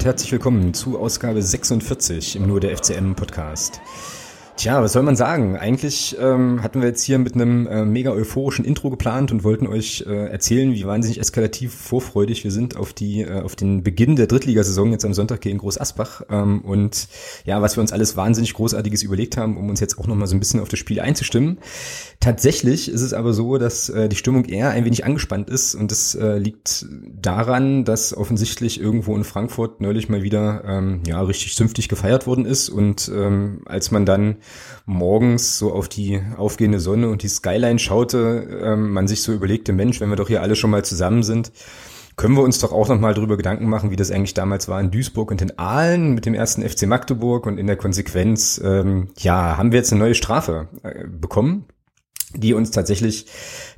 Und herzlich willkommen zu Ausgabe 46 im Nur der FCM Podcast. Tja, was soll man sagen? Eigentlich ähm, hatten wir jetzt hier mit einem äh, mega euphorischen Intro geplant und wollten euch äh, erzählen, wie wahnsinnig eskalativ vorfreudig wir sind auf die äh, auf den Beginn der Drittligasaison jetzt am Sonntag gegen Groß Asbach ähm, und ja, was wir uns alles wahnsinnig großartiges überlegt haben, um uns jetzt auch noch mal so ein bisschen auf das Spiel einzustimmen. Tatsächlich ist es aber so, dass äh, die Stimmung eher ein wenig angespannt ist und das äh, liegt daran, dass offensichtlich irgendwo in Frankfurt neulich mal wieder ähm, ja richtig zünftig gefeiert worden ist und ähm, als man dann morgens so auf die aufgehende Sonne und die Skyline schaute, ähm, man sich so überlegte, Mensch, wenn wir doch hier alle schon mal zusammen sind, können wir uns doch auch noch mal darüber Gedanken machen, wie das eigentlich damals war in Duisburg und in Aalen mit dem ersten FC Magdeburg und in der Konsequenz, ähm, ja, haben wir jetzt eine neue Strafe äh, bekommen die uns tatsächlich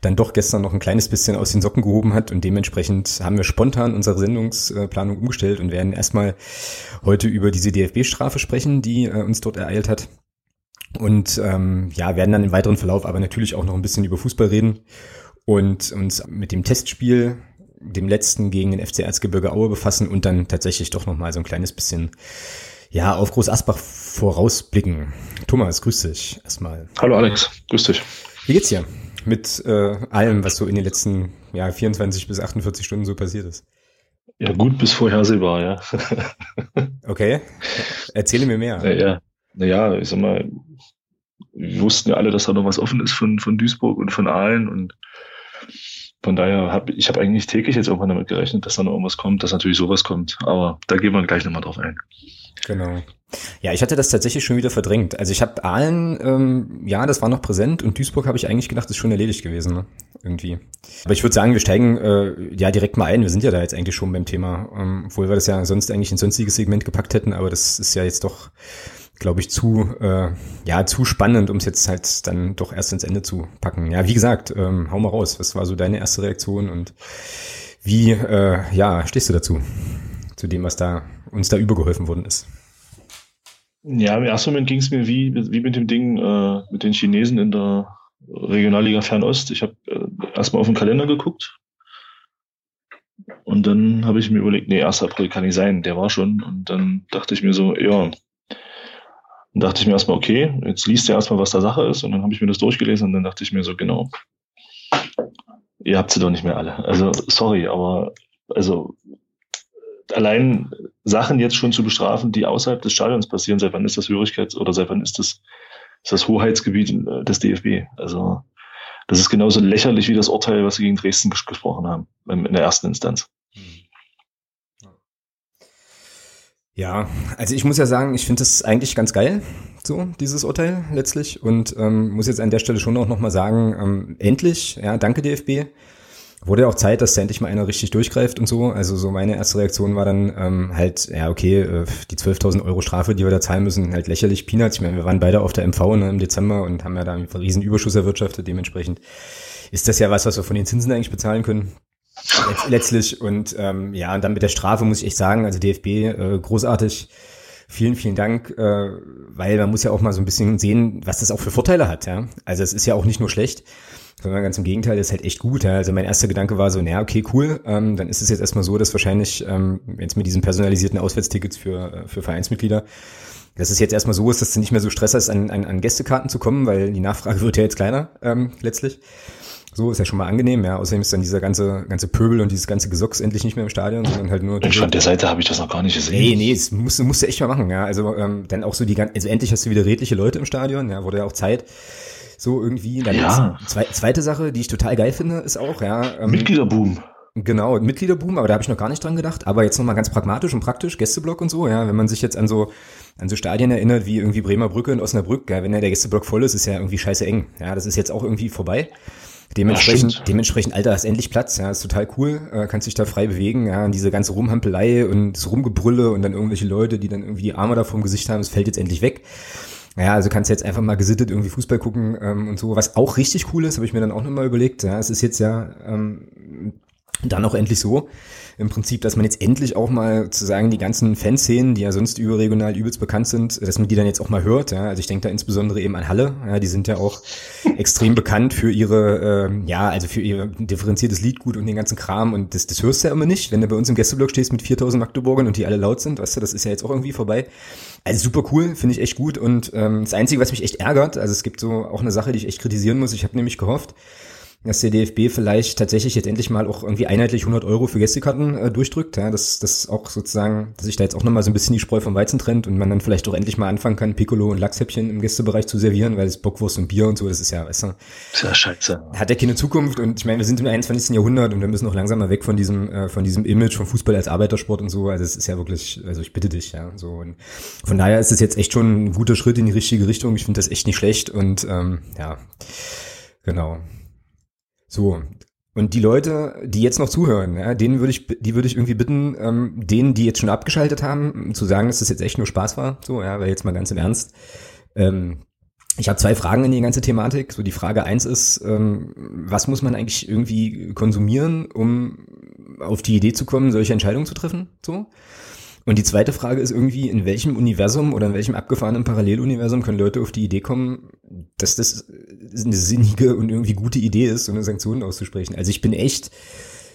dann doch gestern noch ein kleines bisschen aus den Socken gehoben hat und dementsprechend haben wir spontan unsere Sendungsplanung umgestellt und werden erstmal heute über diese DFB-Strafe sprechen, die äh, uns dort ereilt hat. Und ähm, ja, werden dann im weiteren Verlauf aber natürlich auch noch ein bisschen über Fußball reden und uns mit dem Testspiel, dem letzten gegen den FC Erzgebirge Aue befassen und dann tatsächlich doch noch mal so ein kleines bisschen ja, auf Groß Asbach vorausblicken. Thomas, grüß dich erstmal. Hallo Alex, grüß dich. Wie geht's dir mit äh, allem, was so in den letzten ja, 24 bis 48 Stunden so passiert ist? Ja, gut bis vorhersehbar, ja. okay. Erzähle mir mehr. Ja, naja, ich sag mal, wir wussten ja alle, dass da noch was offen ist von, von Duisburg und von Aalen und von daher habe ich habe eigentlich täglich jetzt irgendwann damit gerechnet, dass da noch irgendwas kommt, dass natürlich sowas kommt. Aber da gehen wir gleich nochmal drauf ein. Genau. Ja, ich hatte das tatsächlich schon wieder verdrängt. Also ich habe Aalen, ähm, ja, das war noch präsent und Duisburg habe ich eigentlich gedacht, ist schon erledigt gewesen, ne? irgendwie. Aber ich würde sagen, wir steigen äh, ja direkt mal ein. Wir sind ja da jetzt eigentlich schon beim Thema, ähm, obwohl wir das ja sonst eigentlich in sonstiges Segment gepackt hätten, aber das ist ja jetzt doch, glaube ich, zu äh, ja zu spannend, um es jetzt halt dann doch erst ins Ende zu packen. Ja, wie gesagt, ähm, hau mal raus. Was war so deine erste Reaktion und wie äh, ja stehst du dazu? Zu dem, was da uns da übergeholfen worden ist. Ja, im ersten Moment ging es mir wie, wie mit dem Ding äh, mit den Chinesen in der Regionalliga Fernost. Ich habe äh, erstmal auf den Kalender geguckt und dann habe ich mir überlegt, nee, 1. April kann nicht sein, der war schon. Und dann dachte ich mir so, ja, dann dachte ich mir erstmal, okay, jetzt liest du erstmal, was da Sache ist. Und dann habe ich mir das durchgelesen und dann dachte ich mir so, genau, ihr habt sie doch nicht mehr alle. Also, sorry, aber also allein Sachen jetzt schon zu bestrafen, die außerhalb des Stadions passieren, seit wann ist das Hörigkeits- oder seit wann ist das, ist das Hoheitsgebiet äh, des DFB? Also das ist genauso lächerlich wie das Urteil, was sie gegen Dresden ges gesprochen haben, in der ersten Instanz. Ja, also ich muss ja sagen, ich finde das eigentlich ganz geil, so dieses Urteil letztlich und ähm, muss jetzt an der Stelle schon auch nochmal sagen, ähm, endlich, ja, danke DFB, wurde auch Zeit, dass da endlich mal einer richtig durchgreift und so. Also so meine erste Reaktion war dann ähm, halt, ja okay, äh, die 12.000 Euro Strafe, die wir da zahlen müssen, halt lächerlich Peanuts. Ich meine, wir waren beide auf der MV ne, im Dezember und haben ja da einen riesen Überschuss erwirtschaftet. Dementsprechend ist das ja was, was wir von den Zinsen eigentlich bezahlen können. Letztlich und ähm, ja, und dann mit der Strafe muss ich echt sagen, also DFB äh, großartig. Vielen, vielen Dank, äh, weil man muss ja auch mal so ein bisschen sehen, was das auch für Vorteile hat. Ja? Also es ist ja auch nicht nur schlecht, sondern ganz im Gegenteil, das ist halt echt gut. Ja? Also mein erster Gedanke war so, naja, okay, cool, ähm, dann ist es jetzt erstmal so, dass wahrscheinlich ähm, jetzt mit diesen personalisierten Auswärtstickets für, äh, für Vereinsmitglieder, dass es jetzt erstmal so ist, dass du nicht mehr so Stress hast, an, an, an Gästekarten zu kommen, weil die Nachfrage wird ja jetzt kleiner ähm, letztlich. So ist ja schon mal angenehm, ja. Außerdem ist dann dieser ganze, ganze Pöbel und dieses ganze Gesocks endlich nicht mehr im Stadion, sondern halt nur. Von der Seite habe ich das noch gar nicht gesehen. Nee, nee, das musst, musst du echt mal machen, ja. Also ähm, dann auch so die ganze, also endlich hast du wieder redliche Leute im Stadion, ja, wurde ja auch Zeit. So irgendwie. Dann ja. Zwei, zweite Sache, die ich total geil finde, ist auch, ja. Ähm, Mitgliederboom. Genau, Mitgliederboom, aber da habe ich noch gar nicht dran gedacht. Aber jetzt nochmal ganz pragmatisch und praktisch, Gästeblock und so, ja, wenn man sich jetzt an so an so Stadien erinnert wie irgendwie Bremer Brücke und Osnabrück, ja, wenn ja der Gästeblock voll ist, ist ja irgendwie scheiße eng. Ja, das ist jetzt auch irgendwie vorbei. Dementsprechend, ja, dementsprechend, Alter, hast endlich Platz, ja, ist total cool, äh, kannst dich da frei bewegen, ja, und diese ganze Rumhampelei und das Rumgebrülle und dann irgendwelche Leute, die dann irgendwie die Arme da vorm Gesicht haben, es fällt jetzt endlich weg. Ja, also kannst jetzt einfach mal gesittet irgendwie Fußball gucken ähm, und so. Was auch richtig cool ist, habe ich mir dann auch nochmal überlegt. Ja, es ist jetzt ja ähm, dann auch endlich so im Prinzip, dass man jetzt endlich auch mal zu sagen, die ganzen Fanszenen, die ja sonst überregional übelst bekannt sind, dass man die dann jetzt auch mal hört. Ja? Also ich denke da insbesondere eben an Halle. Ja, die sind ja auch extrem bekannt für ihre, äh, ja, also für ihr differenziertes Liedgut und den ganzen Kram. Und das, das hörst du ja immer nicht, wenn du bei uns im Gästeblock stehst mit 4000 Magdeburgern und die alle laut sind. Weißt du, das ist ja jetzt auch irgendwie vorbei. Also super cool, finde ich echt gut. Und ähm, das Einzige, was mich echt ärgert, also es gibt so auch eine Sache, die ich echt kritisieren muss. Ich habe nämlich gehofft, dass der DFB vielleicht tatsächlich jetzt endlich mal auch irgendwie einheitlich 100 Euro für Gästekarten äh, durchdrückt, ja, dass das auch sozusagen, dass sich da jetzt auch nochmal so ein bisschen die Spreu vom Weizen trennt und man dann vielleicht auch endlich mal anfangen kann, Piccolo und Lachshäppchen im Gästebereich zu servieren, weil das Bockwurst und Bier und so, das ist ja, weißt du, ist ja scheiße. Hat ja keine Zukunft und ich meine, wir sind im 21. Jahrhundert und wir müssen auch langsam mal weg von diesem, äh, von diesem Image von Fußball als Arbeitersport und so, also es ist ja wirklich, also ich bitte dich, ja, so und von daher ist es jetzt echt schon ein guter Schritt in die richtige Richtung, ich finde das echt nicht schlecht und ähm, ja, genau. So. Und die Leute, die jetzt noch zuhören, ja, denen würde ich, die würde ich irgendwie bitten, ähm, denen, die jetzt schon abgeschaltet haben, zu sagen, dass das jetzt echt nur Spaß war. So, ja, weil jetzt mal ganz im Ernst. Ähm, ich habe zwei Fragen in die ganze Thematik. So die Frage eins ist, ähm, was muss man eigentlich irgendwie konsumieren, um auf die Idee zu kommen, solche Entscheidungen zu treffen? So. Und die zweite Frage ist irgendwie, in welchem Universum oder in welchem abgefahrenen Paralleluniversum können Leute auf die Idee kommen, dass das eine sinnige und irgendwie gute Idee ist, so eine Sanktion auszusprechen. Also ich bin echt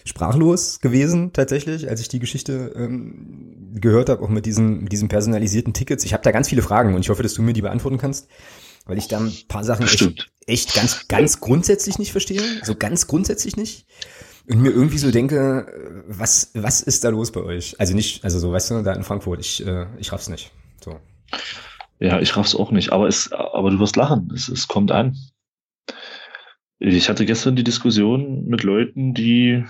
sprachlos gewesen tatsächlich, als ich die Geschichte ähm, gehört habe, auch mit diesen, mit diesen personalisierten Tickets. Ich habe da ganz viele Fragen und ich hoffe, dass du mir die beantworten kannst, weil ich da ein paar Sachen echt, echt ganz, ganz grundsätzlich nicht verstehe. So ganz grundsätzlich nicht und mir irgendwie so denke, was, was ist da los bei euch? Also nicht, also so, weißt du, da in Frankfurt, ich, äh, ich raff's nicht. So. Ja, ich raff's auch nicht, aber es, aber du wirst lachen, es, es kommt an. Ich hatte gestern die Diskussion mit Leuten, die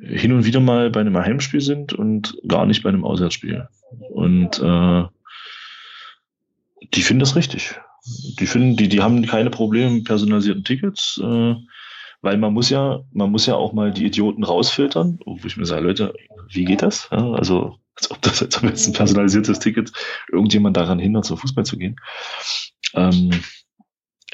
hin und wieder mal bei einem Heimspiel sind und gar nicht bei einem Auswärtsspiel. Und äh, die finden das richtig. Die finden, die, die haben keine Probleme mit personalisierten Tickets. Äh, weil man muss ja, man muss ja auch mal die Idioten rausfiltern, wo ich mir sage, Leute, wie geht das? Ja, also, als ob das, jetzt ein personalisiertes Ticket irgendjemand daran hindert, zum Fußball zu gehen. Ähm,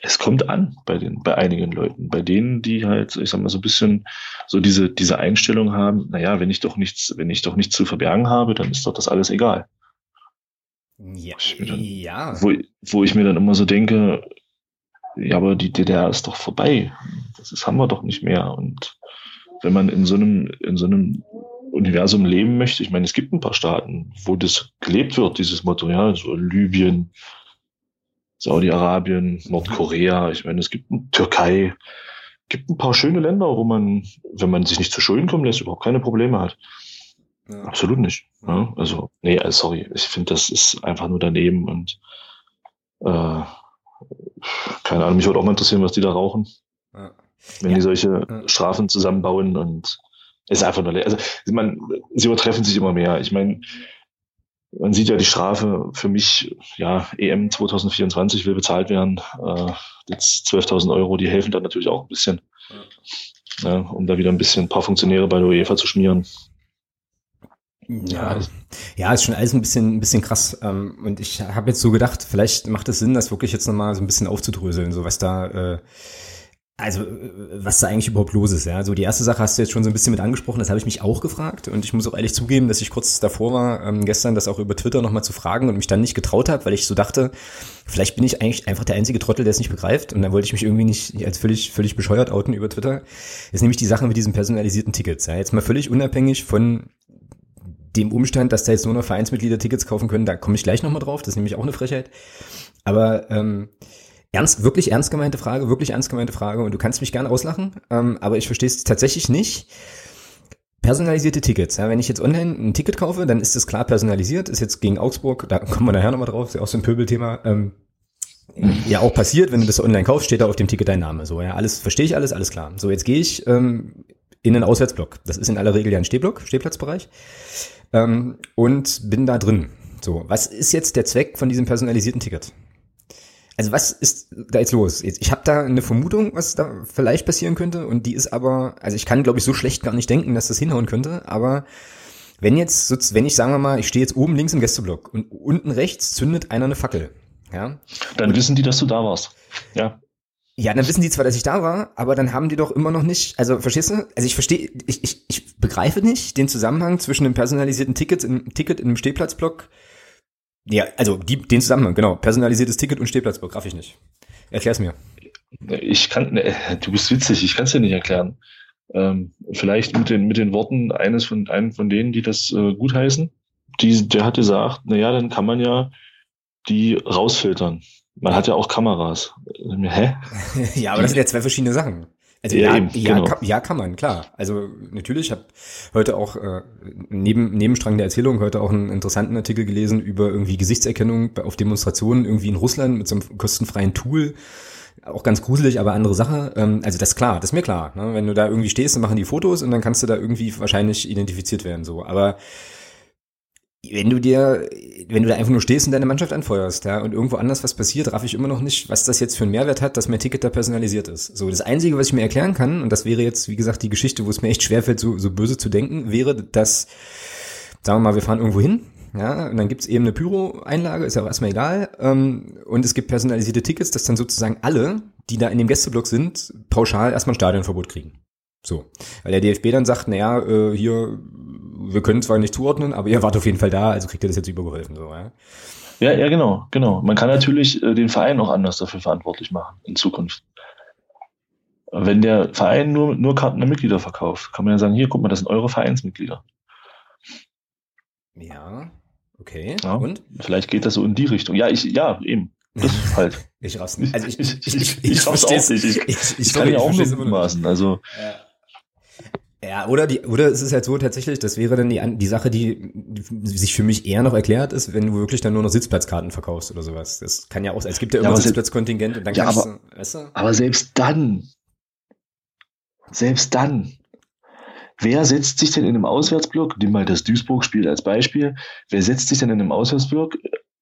es kommt an bei den, bei einigen Leuten, bei denen, die halt, ich sag mal, so ein bisschen so diese, diese Einstellung haben, naja, wenn ich doch nichts, wenn ich doch nichts zu verbergen habe, dann ist doch das alles egal. Ja, dann, ja. Wo, wo ich mir dann immer so denke, ja, aber die DDR ist doch vorbei. Das ist, haben wir doch nicht mehr. Und wenn man in so einem, in so einem Universum leben möchte, ich meine, es gibt ein paar Staaten, wo das gelebt wird, dieses Motto, ja, so Libyen, Saudi-Arabien, Nordkorea, ich meine, es gibt Türkei, gibt ein paar schöne Länder, wo man, wenn man sich nicht zu Schulden kommen lässt, überhaupt keine Probleme hat. Ja. Absolut nicht. Ja, also, nee, also sorry, ich finde, das ist einfach nur daneben und äh, keine Ahnung, mich würde auch mal interessieren, was die da rauchen. Ja. Wenn ja. die solche ja. Strafen zusammenbauen und ist einfach nur, also man, sie übertreffen sich immer mehr. Ich meine, man sieht ja die Strafe für mich, ja, EM 2024 will bezahlt werden. Äh, jetzt 12.000 Euro, die helfen dann natürlich auch ein bisschen, ja. um da wieder ein bisschen ein paar Funktionäre bei der UEFA zu schmieren. Ja, ja, ist schon alles ein bisschen, ein bisschen krass. Ähm, und ich habe jetzt so gedacht, vielleicht macht es Sinn, das wirklich jetzt nochmal so ein bisschen aufzudröseln, so was da, äh, also was da eigentlich überhaupt los ist. Ja, so die erste Sache hast du jetzt schon so ein bisschen mit angesprochen. Das habe ich mich auch gefragt und ich muss auch ehrlich zugeben, dass ich kurz davor war, ähm, gestern das auch über Twitter nochmal zu fragen und mich dann nicht getraut habe, weil ich so dachte, vielleicht bin ich eigentlich einfach der einzige Trottel, der es nicht begreift. Und dann wollte ich mich irgendwie nicht als völlig, völlig bescheuert outen über Twitter. Ist nämlich die Sache mit diesen personalisierten Tickets. Ja, jetzt mal völlig unabhängig von dem Umstand, dass da jetzt nur noch Vereinsmitglieder Tickets kaufen können, da komme ich gleich nochmal drauf, das ist nämlich auch eine Frechheit. Aber ähm, ernst, wirklich ernst gemeinte Frage, wirklich ernst gemeinte Frage und du kannst mich gern auslachen, ähm, aber ich verstehe es tatsächlich nicht. Personalisierte Tickets. Ja, wenn ich jetzt online ein Ticket kaufe, dann ist das klar personalisiert. Ist jetzt gegen Augsburg, da kommen wir nachher nochmal drauf, ist ja auch so ein Pöbelthema. Ähm, ja auch passiert, wenn du das online kaufst, steht da auf dem Ticket dein Name. So, ja, alles verstehe ich alles, alles klar. So, jetzt gehe ich ähm, in einen Auswärtsblock. Das ist in aller Regel ja ein Stehblock, Stehplatzbereich ähm, und bin da drin. So, was ist jetzt der Zweck von diesem personalisierten Ticket? Also was ist da jetzt los? Ich habe da eine Vermutung, was da vielleicht passieren könnte und die ist aber, also ich kann glaube ich so schlecht gar nicht denken, dass das hinhauen könnte, aber wenn jetzt, wenn ich sagen wir mal, ich stehe jetzt oben links im Gästeblock und unten rechts zündet einer eine Fackel, ja. Dann wissen die, dass du da warst. Ja. Ja, dann wissen die zwar, dass ich da war, aber dann haben die doch immer noch nicht, also verstehst du? Also ich verstehe, ich, ich, ich begreife nicht den Zusammenhang zwischen einem personalisierten Ticket, in, Ticket in einem Stehplatzblock. Ja, also die, den Zusammenhang, genau. Personalisiertes Ticket und Stehplatzblock, raff ich nicht. Erklär's mir. Ich kann, ne, du bist witzig, ich kann es dir nicht erklären. Ähm, vielleicht mit den, mit den Worten eines von, einem von denen, die das äh, gutheißen. Die, der hat gesagt, na ja, dann kann man ja die rausfiltern. Man hat ja auch Kameras. Hä? ja, aber das sind ja zwei verschiedene Sachen. Also ja, ja, eben, ja, genau. kann, ja, kann man, klar. Also natürlich, ich habe heute auch äh, neben Nebenstrang der Erzählung heute auch einen interessanten Artikel gelesen über irgendwie Gesichtserkennung auf Demonstrationen irgendwie in Russland mit so einem kostenfreien Tool. Auch ganz gruselig, aber andere Sache. Ähm, also das ist klar, das ist mir klar. Ne? Wenn du da irgendwie stehst, dann machen die Fotos und dann kannst du da irgendwie wahrscheinlich identifiziert werden. So, aber wenn du dir, wenn du da einfach nur stehst und deine Mannschaft anfeuerst, ja, und irgendwo anders was passiert, raff ich immer noch nicht, was das jetzt für einen Mehrwert hat, dass mein Ticket da personalisiert ist. So, das Einzige, was ich mir erklären kann, und das wäre jetzt, wie gesagt, die Geschichte, wo es mir echt schwerfällt, so, so böse zu denken, wäre, dass, sagen wir mal, wir fahren irgendwo hin, ja, und dann gibt's eben eine Pyro-Einlage, ist ja auch erstmal egal, ähm, und es gibt personalisierte Tickets, dass dann sozusagen alle, die da in dem Gästeblock sind, pauschal erstmal ein Stadionverbot kriegen. So. Weil der DFB dann sagt, naja, äh, hier, wir können zwar nicht zuordnen, aber ihr wart auf jeden Fall da, also kriegt ihr das jetzt übergeholfen. So, ja? Ja, ja, genau, genau. Man kann natürlich äh, den Verein auch anders dafür verantwortlich machen in Zukunft. Wenn der Verein nur, nur Karten an Mitglieder verkauft, kann man ja sagen, hier, guck mal, das sind eure Vereinsmitglieder. Ja, okay. Ja, Und? Vielleicht geht das so in die Richtung. Ja, ich, ja, eben. Das ist halt. ich raff's nicht. Also ich, ich, ich, ich, ich, ich auch nicht. Ich, ich, ich kann ja auch nur mutmaßen. Also, ja. Ja, oder die, oder es ist halt so tatsächlich, das wäre dann die, die Sache, die, die sich für mich eher noch erklärt ist, wenn du wirklich dann nur noch Sitzplatzkarten verkaufst oder sowas. Das kann ja auch, es gibt ja immer ja, Sitzplatzkontingent und dann ja, kannst aber, du, weißt du? Aber selbst dann, selbst dann, wer setzt sich denn in einem Auswärtsblock, nimm mal das Duisburg-Spiel als Beispiel, wer setzt sich denn in einem Auswärtsblock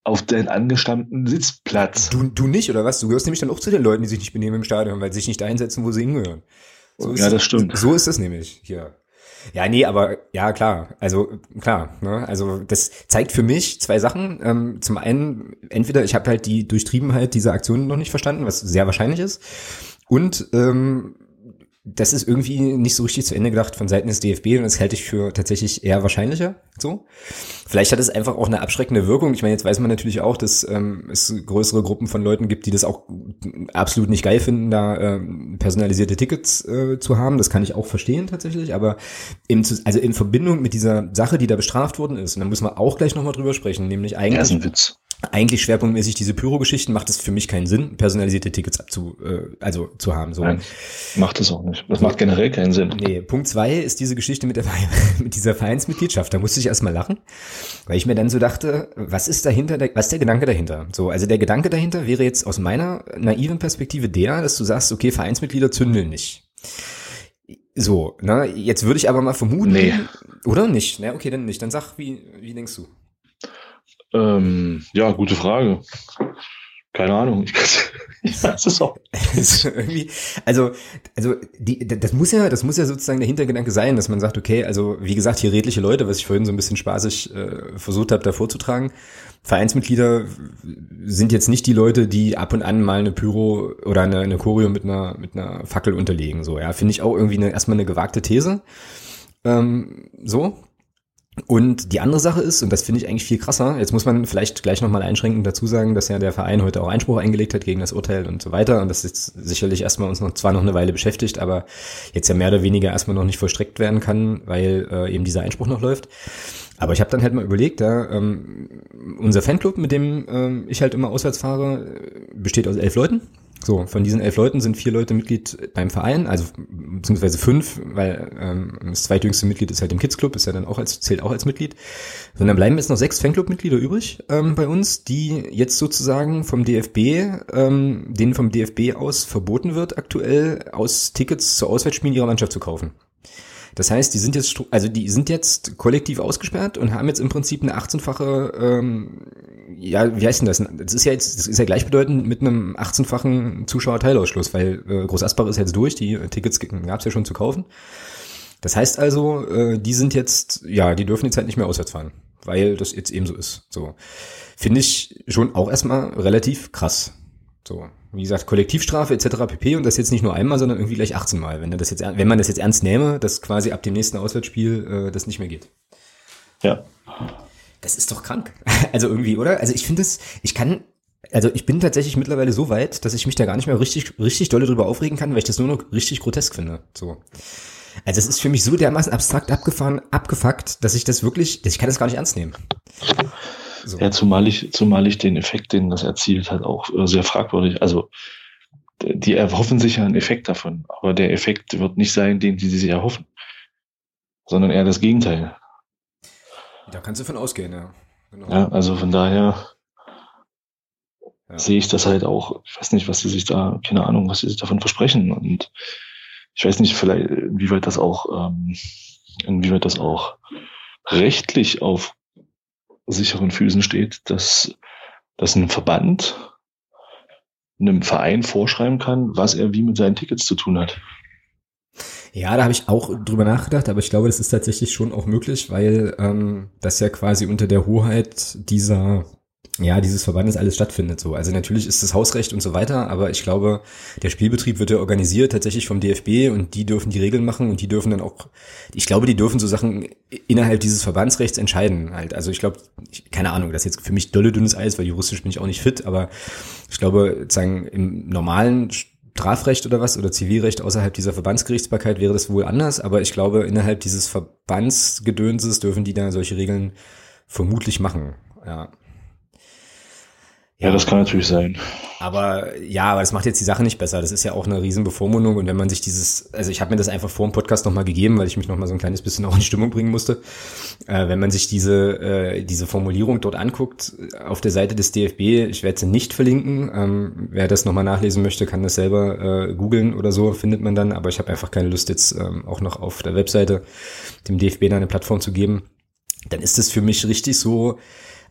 auf deinen angestammten Sitzplatz? Du, du nicht, oder was? Du gehörst nämlich dann auch zu den Leuten, die sich nicht benehmen im Stadion, weil sie sich nicht dahin setzen, wo sie hingehören. So ja, das stimmt. So ist es nämlich hier. Ja, nee, aber ja, klar. Also klar. Ne? Also das zeigt für mich zwei Sachen. Ähm, zum einen, entweder ich habe halt die Durchtriebenheit dieser Aktion noch nicht verstanden, was sehr wahrscheinlich ist. Und ähm, das ist irgendwie nicht so richtig zu Ende gedacht von Seiten des DFB und das halte ich für tatsächlich eher wahrscheinlicher. So, vielleicht hat es einfach auch eine abschreckende Wirkung. Ich meine, jetzt weiß man natürlich auch, dass ähm, es größere Gruppen von Leuten gibt, die das auch absolut nicht geil finden, da ähm, personalisierte Tickets äh, zu haben. Das kann ich auch verstehen tatsächlich. Aber im, also in Verbindung mit dieser Sache, die da bestraft worden ist, und da müssen wir auch gleich nochmal drüber sprechen, nämlich eigentlich. Ja, ist ein Witz eigentlich schwerpunktmäßig diese Pyro-Geschichten macht es für mich keinen Sinn, personalisierte Tickets abzu, äh, also zu haben. So. Nein, macht es auch nicht. Das macht generell keinen Sinn. Nee, Punkt zwei ist diese Geschichte mit, der, mit dieser Vereinsmitgliedschaft. Da musste ich erstmal lachen, weil ich mir dann so dachte, was ist dahinter, was ist der Gedanke dahinter? So, also der Gedanke dahinter wäre jetzt aus meiner naiven Perspektive der, dass du sagst, okay, Vereinsmitglieder zündeln nicht. So, na, jetzt würde ich aber mal vermuten, nee. oder nicht? Na, okay, dann nicht. Dann sag, wie, wie denkst du? Ähm, ja, gute Frage. Keine Ahnung. Ich ja, es auch. also, also die, das muss ja, das muss ja sozusagen der Hintergedanke sein, dass man sagt, okay, also wie gesagt, hier redliche Leute, was ich vorhin so ein bisschen spaßig äh, versucht habe, da vorzutragen. Vereinsmitglieder sind jetzt nicht die Leute, die ab und an mal eine Pyro oder eine, eine Choreo mit einer mit einer Fackel unterlegen. So, ja, finde ich auch irgendwie eine, erstmal eine gewagte These. Ähm, so, und die andere Sache ist, und das finde ich eigentlich viel krasser, jetzt muss man vielleicht gleich nochmal einschränkend dazu sagen, dass ja der Verein heute auch Einspruch eingelegt hat gegen das Urteil und so weiter. Und das ist sicherlich erstmal uns noch zwar noch eine Weile beschäftigt, aber jetzt ja mehr oder weniger erstmal noch nicht vollstreckt werden kann, weil äh, eben dieser Einspruch noch läuft. Aber ich habe dann halt mal überlegt, ja, ähm, unser Fanclub, mit dem ähm, ich halt immer auswärts fahre, besteht aus elf Leuten. So, von diesen elf Leuten sind vier Leute Mitglied beim Verein, also beziehungsweise fünf, weil ähm, das zweitjüngste Mitglied ist halt im Kids Club, ist ja dann auch als zählt auch als Mitglied. So, dann bleiben jetzt noch sechs Fanclub-Mitglieder übrig ähm, bei uns, die jetzt sozusagen vom DFB, ähm, denen vom DFB aus verboten wird, aktuell aus Tickets zu Auswärtsspielen ihrer Mannschaft zu kaufen. Das heißt, die sind jetzt, also die sind jetzt kollektiv ausgesperrt und haben jetzt im Prinzip eine 18-fache, ähm, ja, wie heißt denn das? Das ist ja jetzt, das ist ja gleichbedeutend mit einem 18-fachen Zuschauerteilausschluss, weil äh, Groß Asbach ist jetzt durch, die Tickets gab es ja schon zu kaufen. Das heißt also, äh, die sind jetzt, ja, die dürfen jetzt halt nicht mehr auswärts fahren, weil das jetzt eben so ist. So finde ich schon auch erstmal relativ krass. So, wie gesagt, Kollektivstrafe etc. pp. Und das jetzt nicht nur einmal, sondern irgendwie gleich 18 Mal, wenn, das jetzt, wenn man das jetzt ernst nähme, dass quasi ab dem nächsten Auswärtsspiel äh, das nicht mehr geht. Ja. Das ist doch krank. Also irgendwie, oder? Also ich finde es, ich kann, also ich bin tatsächlich mittlerweile so weit, dass ich mich da gar nicht mehr richtig, richtig dolle drüber aufregen kann, weil ich das nur noch richtig grotesk finde. So. Also es ist für mich so dermaßen abstrakt abgefahren, abgefuckt, dass ich das wirklich, ich kann das gar nicht ernst nehmen. So. Ja, zumal ich, zumal ich den Effekt, den das erzielt hat, auch äh, sehr fragwürdig. Also die erhoffen sich ja einen Effekt davon, aber der Effekt wird nicht sein, den die sich erhoffen, sondern eher das Gegenteil. Da kannst du von ausgehen, ja. Genau. Ja, also von daher ja. sehe ich das halt auch. Ich weiß nicht, was sie sich da, keine Ahnung, was sie sich davon versprechen. Und ich weiß nicht, vielleicht, inwieweit das auch, ähm, inwieweit das auch rechtlich auf sicheren Füßen steht, dass, dass ein Verband einem Verein vorschreiben kann, was er wie mit seinen Tickets zu tun hat. Ja, da habe ich auch drüber nachgedacht, aber ich glaube, das ist tatsächlich schon auch möglich, weil ähm, das ja quasi unter der Hoheit dieser ja, dieses Verbandes alles stattfindet so. Also natürlich ist das Hausrecht und so weiter, aber ich glaube, der Spielbetrieb wird ja organisiert tatsächlich vom DFB und die dürfen die Regeln machen und die dürfen dann auch, ich glaube, die dürfen so Sachen innerhalb dieses Verbandsrechts entscheiden halt. Also ich glaube, keine Ahnung, das ist jetzt für mich dolle dünnes Eis, weil juristisch bin ich auch nicht fit, aber ich glaube, sozusagen im normalen Strafrecht oder was oder Zivilrecht außerhalb dieser Verbandsgerichtsbarkeit wäre das wohl anders, aber ich glaube, innerhalb dieses Verbandsgedönses dürfen die da solche Regeln vermutlich machen. Ja. Ja, das kann natürlich sein. Aber ja, aber das macht jetzt die Sache nicht besser. Das ist ja auch eine riesen Bevormundung. Und wenn man sich dieses, also ich habe mir das einfach vor dem Podcast nochmal gegeben, weil ich mich nochmal so ein kleines bisschen auch in Stimmung bringen musste. Äh, wenn man sich diese, äh, diese Formulierung dort anguckt, auf der Seite des DFB, ich werde sie nicht verlinken. Ähm, wer das nochmal nachlesen möchte, kann das selber äh, googeln oder so, findet man dann. Aber ich habe einfach keine Lust, jetzt ähm, auch noch auf der Webseite dem DFB eine Plattform zu geben. Dann ist es für mich richtig so,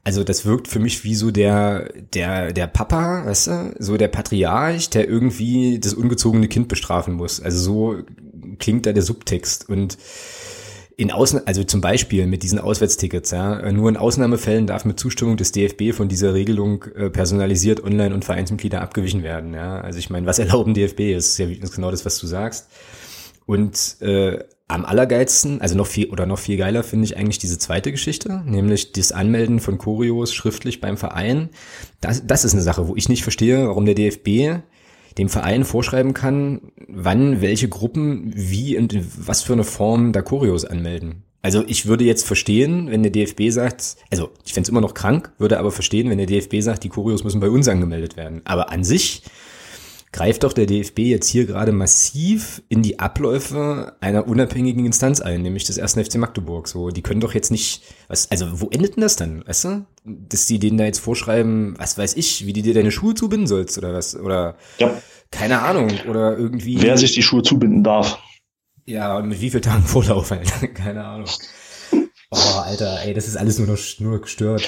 also das wirkt für mich wie so der, der, der Papa, weißt du, so der Patriarch, der irgendwie das ungezogene Kind bestrafen muss. Also so klingt da der Subtext. Und in Außen, also zum Beispiel mit diesen Auswärtstickets, ja, nur in Ausnahmefällen darf mit Zustimmung des DFB von dieser Regelung äh, personalisiert Online- und Vereinsmitglieder abgewichen werden. Ja. Also ich meine, was erlauben DFB ist, ist ja genau das, was du sagst. Und äh, am allergeilsten, also noch viel oder noch viel geiler finde ich eigentlich diese zweite Geschichte, nämlich das Anmelden von Choreos schriftlich beim Verein. Das, das ist eine Sache, wo ich nicht verstehe, warum der DFB dem Verein vorschreiben kann, wann welche Gruppen wie und was für eine Form da Choreos anmelden. Also ich würde jetzt verstehen, wenn der DFB sagt, also ich fände es immer noch krank, würde aber verstehen, wenn der DFB sagt, die Choreos müssen bei uns angemeldet werden. Aber an sich greift doch der DFB jetzt hier gerade massiv in die Abläufe einer unabhängigen Instanz ein, nämlich des ersten FC Magdeburg. So, die können doch jetzt nicht, was, also wo endet denn das dann, weißt du? Dass die denen da jetzt vorschreiben, was weiß ich, wie die dir deine Schuhe zubinden sollst oder was, oder ja. keine Ahnung, oder irgendwie. Wer sich die Schuhe zubinden darf. Ja, und mit wie vielen Tagen Vorlauf halt, keine Ahnung. Oh, Alter, ey, das ist alles nur noch nur gestört.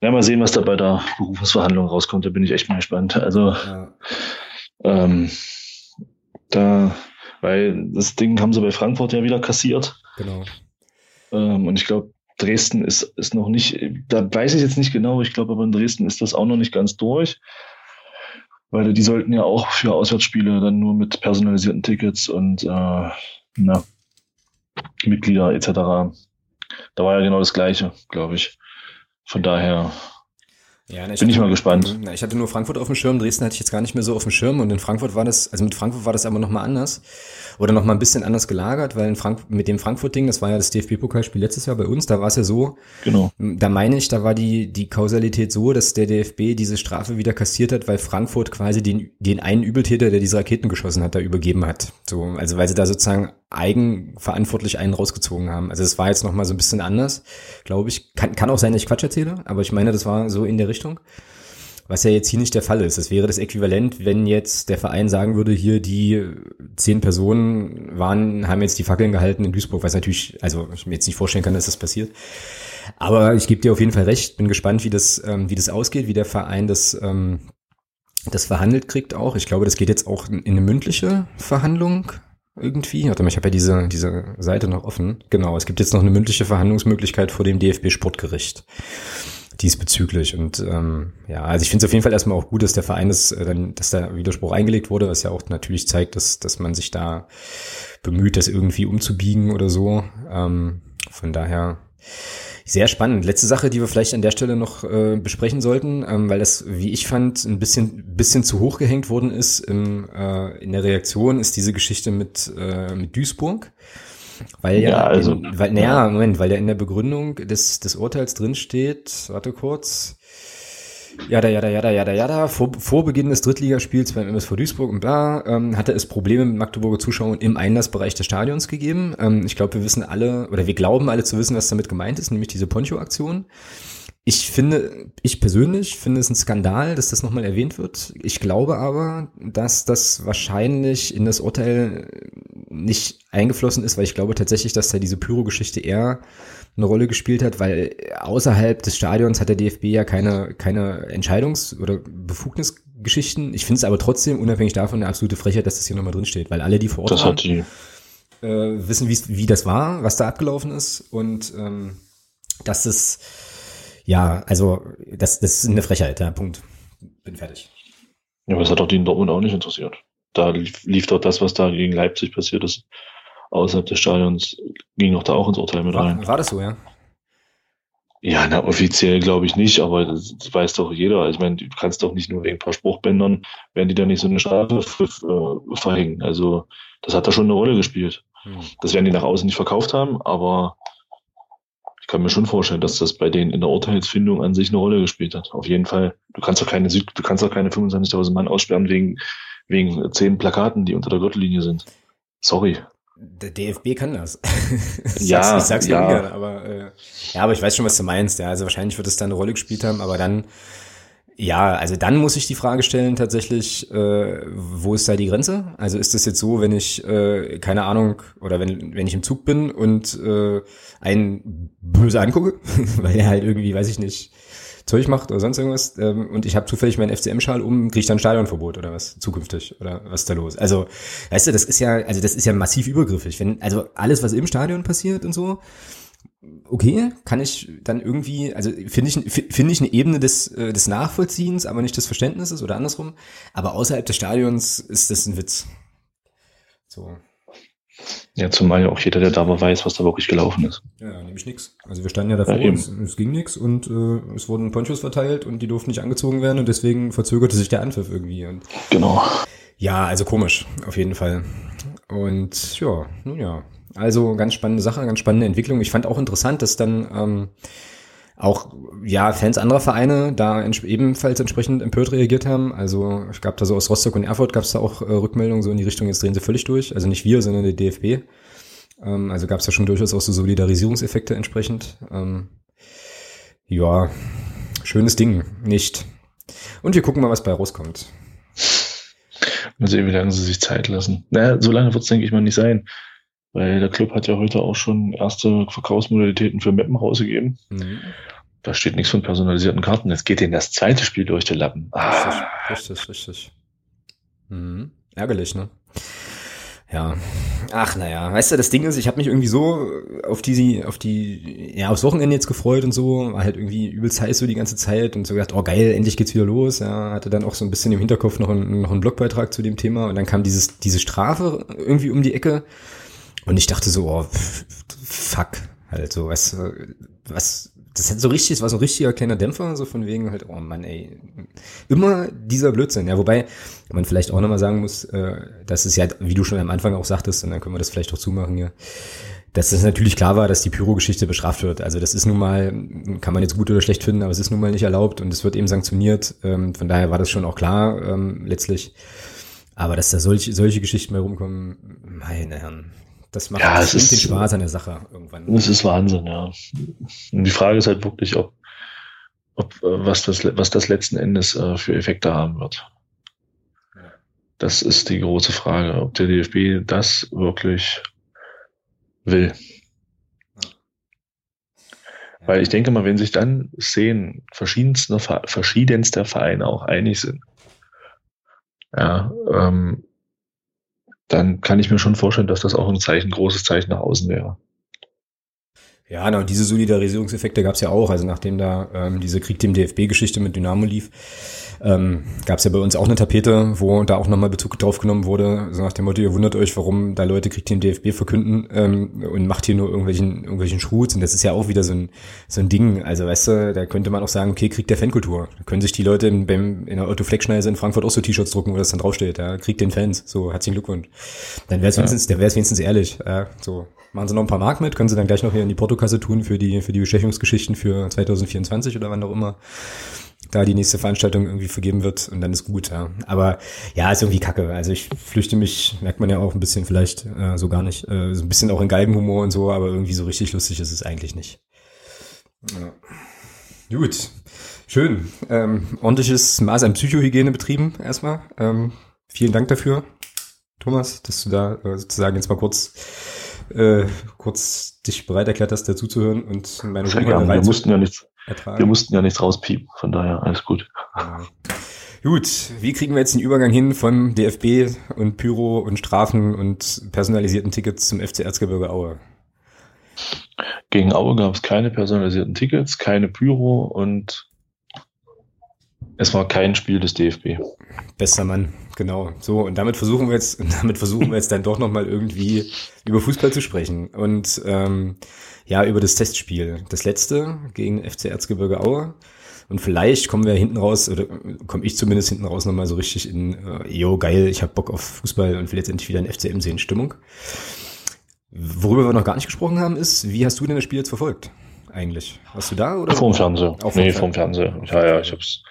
Ja, mal sehen, was da bei der Berufsverhandlung rauskommt, da bin ich echt mal gespannt. Also, ja. Ähm, da, weil das Ding haben sie bei Frankfurt ja wieder kassiert. Genau. Ähm, und ich glaube, Dresden ist, ist noch nicht, da weiß ich jetzt nicht genau, ich glaube aber in Dresden ist das auch noch nicht ganz durch. Weil die sollten ja auch für Auswärtsspiele dann nur mit personalisierten Tickets und äh, na, Mitglieder etc. Da war ja genau das Gleiche, glaube ich. Von daher ja, ne, ich Bin hatte, ich mal gespannt. Na, ich hatte nur Frankfurt auf dem Schirm, Dresden hatte ich jetzt gar nicht mehr so auf dem Schirm und in Frankfurt war das, also mit Frankfurt war das aber nochmal anders oder nochmal ein bisschen anders gelagert, weil in Frank mit dem Frankfurt-Ding, das war ja das DFB-Pokalspiel letztes Jahr bei uns, da war es ja so, genau. da meine ich, da war die, die Kausalität so, dass der DFB diese Strafe wieder kassiert hat, weil Frankfurt quasi den, den einen Übeltäter, der diese Raketen geschossen hat, da übergeben hat. So, also weil sie da sozusagen eigenverantwortlich einen rausgezogen haben. Also es war jetzt nochmal so ein bisschen anders, glaube ich. Kann, kann auch sein, dass ich Quatsch erzähle, aber ich meine, das war so in der Richtung. Was ja jetzt hier nicht der Fall ist. Das wäre das Äquivalent, wenn jetzt der Verein sagen würde, hier die zehn Personen waren, haben jetzt die Fackeln gehalten in Duisburg, was natürlich, also ich mir jetzt nicht vorstellen kann, dass das passiert. Aber ich gebe dir auf jeden Fall recht, bin gespannt, wie das, ähm, wie das ausgeht, wie der Verein das, ähm, das verhandelt kriegt auch. Ich glaube, das geht jetzt auch in eine mündliche Verhandlung irgendwie. Warte mal, ich habe ja diese, diese Seite noch offen. Genau, es gibt jetzt noch eine mündliche Verhandlungsmöglichkeit vor dem DFB Sportgericht. diesbezüglich. Und ähm, ja, also ich finde es auf jeden Fall erstmal auch gut, dass der Verein ist, äh, dann, dass der Widerspruch eingelegt wurde, was ja auch natürlich zeigt, dass, dass man sich da bemüht, das irgendwie umzubiegen oder so. Ähm, von daher sehr spannend. Letzte Sache, die wir vielleicht an der Stelle noch äh, besprechen sollten, ähm, weil das, wie ich fand, ein bisschen, bisschen zu hoch gehängt worden ist im, äh, in der Reaktion, ist diese Geschichte mit, äh, mit Duisburg. Weil ja, ja also, in, weil, naja, Moment, weil ja in der Begründung des, des Urteils drin steht, warte kurz, Jada, jada, jada, jada, jada. Vor, vor Beginn des Drittligaspiels beim MSV Duisburg und bla, ähm, hatte es Probleme mit Magdeburger Zuschauern im Einlassbereich des Stadions gegeben. Ähm, ich glaube, wir wissen alle, oder wir glauben alle zu wissen, was damit gemeint ist, nämlich diese Poncho-Aktion. Ich finde, ich persönlich finde es ein Skandal, dass das nochmal erwähnt wird. Ich glaube aber, dass das wahrscheinlich in das Urteil nicht eingeflossen ist, weil ich glaube tatsächlich, dass da diese Pyro-Geschichte eher eine Rolle gespielt hat, weil außerhalb des Stadions hat der DFB ja keine, keine Entscheidungs- oder Befugnisgeschichten. Ich finde es aber trotzdem, unabhängig davon, eine absolute Frechheit, dass das hier nochmal drin steht, weil alle, die vor Ort das waren, die. Äh, wissen, wie das war, was da abgelaufen ist und ähm, dass es ja, also das, das ist eine Frechheit, ja, Punkt. Bin fertig. Ja, aber das hat doch die in Dortmund auch nicht interessiert. Da lief, lief doch das, was da gegen Leipzig passiert ist, außerhalb des Stadions, ging doch da auch ins Urteil mit rein. War, das so, ja? Ja, na, offiziell glaube ich nicht, aber das, das, weiß doch jeder. Ich meine, du kannst doch nicht nur wegen ein paar Spruchbändern, werden die da nicht so eine Strafe äh, verhängen. Also, das hat da schon eine Rolle gespielt. Hm. Das werden die nach außen nicht verkauft haben, aber ich kann mir schon vorstellen, dass das bei denen in der Urteilsfindung an sich eine Rolle gespielt hat. Auf jeden Fall. Du kannst doch keine, du kannst doch keine 25.000 Mann aussperren wegen, wegen zehn Plakaten, die unter der Gürtellinie sind. Sorry. Der DFB kann das. ja, ich sag's ja. ungern, aber äh, ja, aber ich weiß schon, was du meinst. Ja, also wahrscheinlich wird es da eine Rolle gespielt haben, aber dann ja, also dann muss ich die Frage stellen tatsächlich, äh, wo ist da die Grenze? Also ist das jetzt so, wenn ich, äh, keine Ahnung, oder wenn, wenn ich im Zug bin und äh, einen böse angucke, weil er halt irgendwie, weiß ich nicht, Zeug macht oder sonst irgendwas ähm, und ich habe zufällig meinen FCM-Schal um, kriege ich dann Stadionverbot oder was zukünftig oder was ist da los? Also, weißt du, das ist ja, also das ist ja massiv übergriffig. Wenn, also alles, was im Stadion passiert und so, okay, kann ich dann irgendwie, also finde ich, finde ich eine Ebene des, äh, des Nachvollziehens, aber nicht des Verständnisses oder andersrum. Aber außerhalb des Stadions ist das ein Witz. So. Ja, zumal ja auch jeder, der da war, weiß, was da wirklich gelaufen ist. Ja, nämlich nix. Also wir standen ja davor, ja, es, es, ging nix und äh, es wurden Ponchos verteilt und die durften nicht angezogen werden und deswegen verzögerte sich der Anpfiff irgendwie. Und genau. Ja, also komisch, auf jeden Fall. Und ja, nun ja, also ganz spannende Sache, ganz spannende Entwicklung. Ich fand auch interessant, dass dann ähm, auch ja Fans anderer Vereine da ebenfalls entsprechend empört reagiert haben. Also ich gab da so aus Rostock und Erfurt gab es da auch äh, Rückmeldungen so in die Richtung, jetzt drehen sie völlig durch. Also nicht wir, sondern der DFB. Ähm, also gab es da schon durchaus auch so Solidarisierungseffekte entsprechend. Ähm, ja, schönes Ding, nicht. Und wir gucken mal, was bei rauskommt. Mal sehen, wie lange sie sich Zeit lassen. Naja, so lange wird es, denke ich mal, nicht sein. Weil der Club hat ja heute auch schon erste Verkaufsmodalitäten für Mappen rausgegeben. Mhm. Da steht nichts von personalisierten Karten. Jetzt geht denen das zweite Spiel durch den Lappen. Ah. Richtig, richtig, richtig. Mhm. Ärgerlich, ne? Ja. Ach, naja, weißt du, das Ding ist, ich habe mich irgendwie so auf die, auf die, ja, aufs Wochenende jetzt gefreut und so, war halt irgendwie übelst heiß so die ganze Zeit und so gedacht, oh geil, endlich geht's wieder los. Ja, hatte dann auch so ein bisschen im Hinterkopf noch einen, noch einen Blogbeitrag zu dem Thema und dann kam dieses, diese Strafe irgendwie um die Ecke und ich dachte so, oh, fuck, halt so, was, was, das hat so richtig, das war so ein richtiger kleiner Dämpfer, so von wegen halt, oh Mann, ey, immer dieser Blödsinn, ja, wobei man vielleicht auch nochmal sagen muss, äh, dass es ja, wie du schon am Anfang auch sagtest, und dann können wir das vielleicht auch zumachen hier, dass es natürlich klar war, dass die Pyro-Geschichte bestraft wird. Also das ist nun mal, kann man jetzt gut oder schlecht finden, aber es ist nun mal nicht erlaubt und es wird eben sanktioniert. Ähm, von daher war das schon auch klar ähm, letztlich. Aber dass da solche, solche Geschichten mehr rumkommen, meine Herren, das macht ja, es ist, den Spaß an der Sache irgendwann. Das ist Wahnsinn, ja. Und die Frage ist halt wirklich, ob, ob äh, was, das, was das letzten Endes äh, für Effekte haben wird. Das ist die große Frage, ob der DFB das wirklich will. Weil ich denke mal, wenn sich dann Szenen verschiedenster, verschiedenster Vereine auch einig sind, ja, ähm, dann kann ich mir schon vorstellen, dass das auch ein Zeichen, großes Zeichen nach außen wäre. Ja, na, diese Solidarisierungseffekte gab es ja auch. Also nachdem da ähm, diese Krieg dem DFB-Geschichte mit Dynamo lief, ähm, gab es ja bei uns auch eine Tapete, wo da auch nochmal Bezug drauf genommen wurde, so nach dem Motto, ihr wundert euch, warum da Leute Krieg dem DFB verkünden ähm, und macht hier nur irgendwelchen, irgendwelchen Schmutz. Und das ist ja auch wieder so ein, so ein Ding. Also weißt du, da könnte man auch sagen, okay, Krieg der Fankultur. Da können sich die Leute in, beim, in der Otto Fleckschneise in Frankfurt auch so T-Shirts drucken, wo das dann draufsteht. Ja, Krieg den Fans. So, herzlichen Glückwunsch. Dann wäre es ja. wenigstens, dann wäre es wenigstens ehrlich. Ja, so. Machen Sie noch ein paar Mark mit, können Sie dann gleich noch hier in die Portokasse tun für die, für die Bestechungsgeschichten für 2024 oder wann auch immer da die nächste Veranstaltung irgendwie vergeben wird und dann ist gut, ja. Aber ja, ist irgendwie kacke. Also ich flüchte mich, merkt man ja auch ein bisschen vielleicht äh, so gar nicht, äh, so ein bisschen auch in Galgenhumor und so, aber irgendwie so richtig lustig ist es eigentlich nicht. Ja. Gut, schön. Ähm, ordentliches Maß an Psychohygiene betrieben erstmal. Ähm, vielen Dank dafür, Thomas, dass du da äh, sozusagen jetzt mal kurz äh, kurz dich bereit erklärt hast, dazuzuhören und meine Ruhe Wir mussten ja nichts ertragen. Wir mussten ja nichts rauspiepen, von daher alles gut. Ja. Gut, wie kriegen wir jetzt den Übergang hin von DFB und Pyro und Strafen und personalisierten Tickets zum FC Erzgebirge Aue? Gegen Aue gab es keine personalisierten Tickets, keine Pyro und es war kein Spiel des DFB. Bester Mann, genau. So, und damit versuchen wir jetzt, damit versuchen wir jetzt dann doch nochmal irgendwie über Fußball zu sprechen. Und ähm, ja, über das Testspiel. Das letzte gegen FC Erzgebirge Aue. Und vielleicht kommen wir hinten raus, oder komme ich zumindest hinten raus nochmal so richtig in, äh, jo, geil, ich habe Bock auf Fußball und will jetzt endlich wieder in FCM sehen, Stimmung. Worüber wir noch gar nicht gesprochen haben, ist, wie hast du denn das Spiel jetzt verfolgt? Eigentlich. Warst du da oder? Vom Fernseher. Auch nee, vom Fernseher. Ja, ja, ich hab's.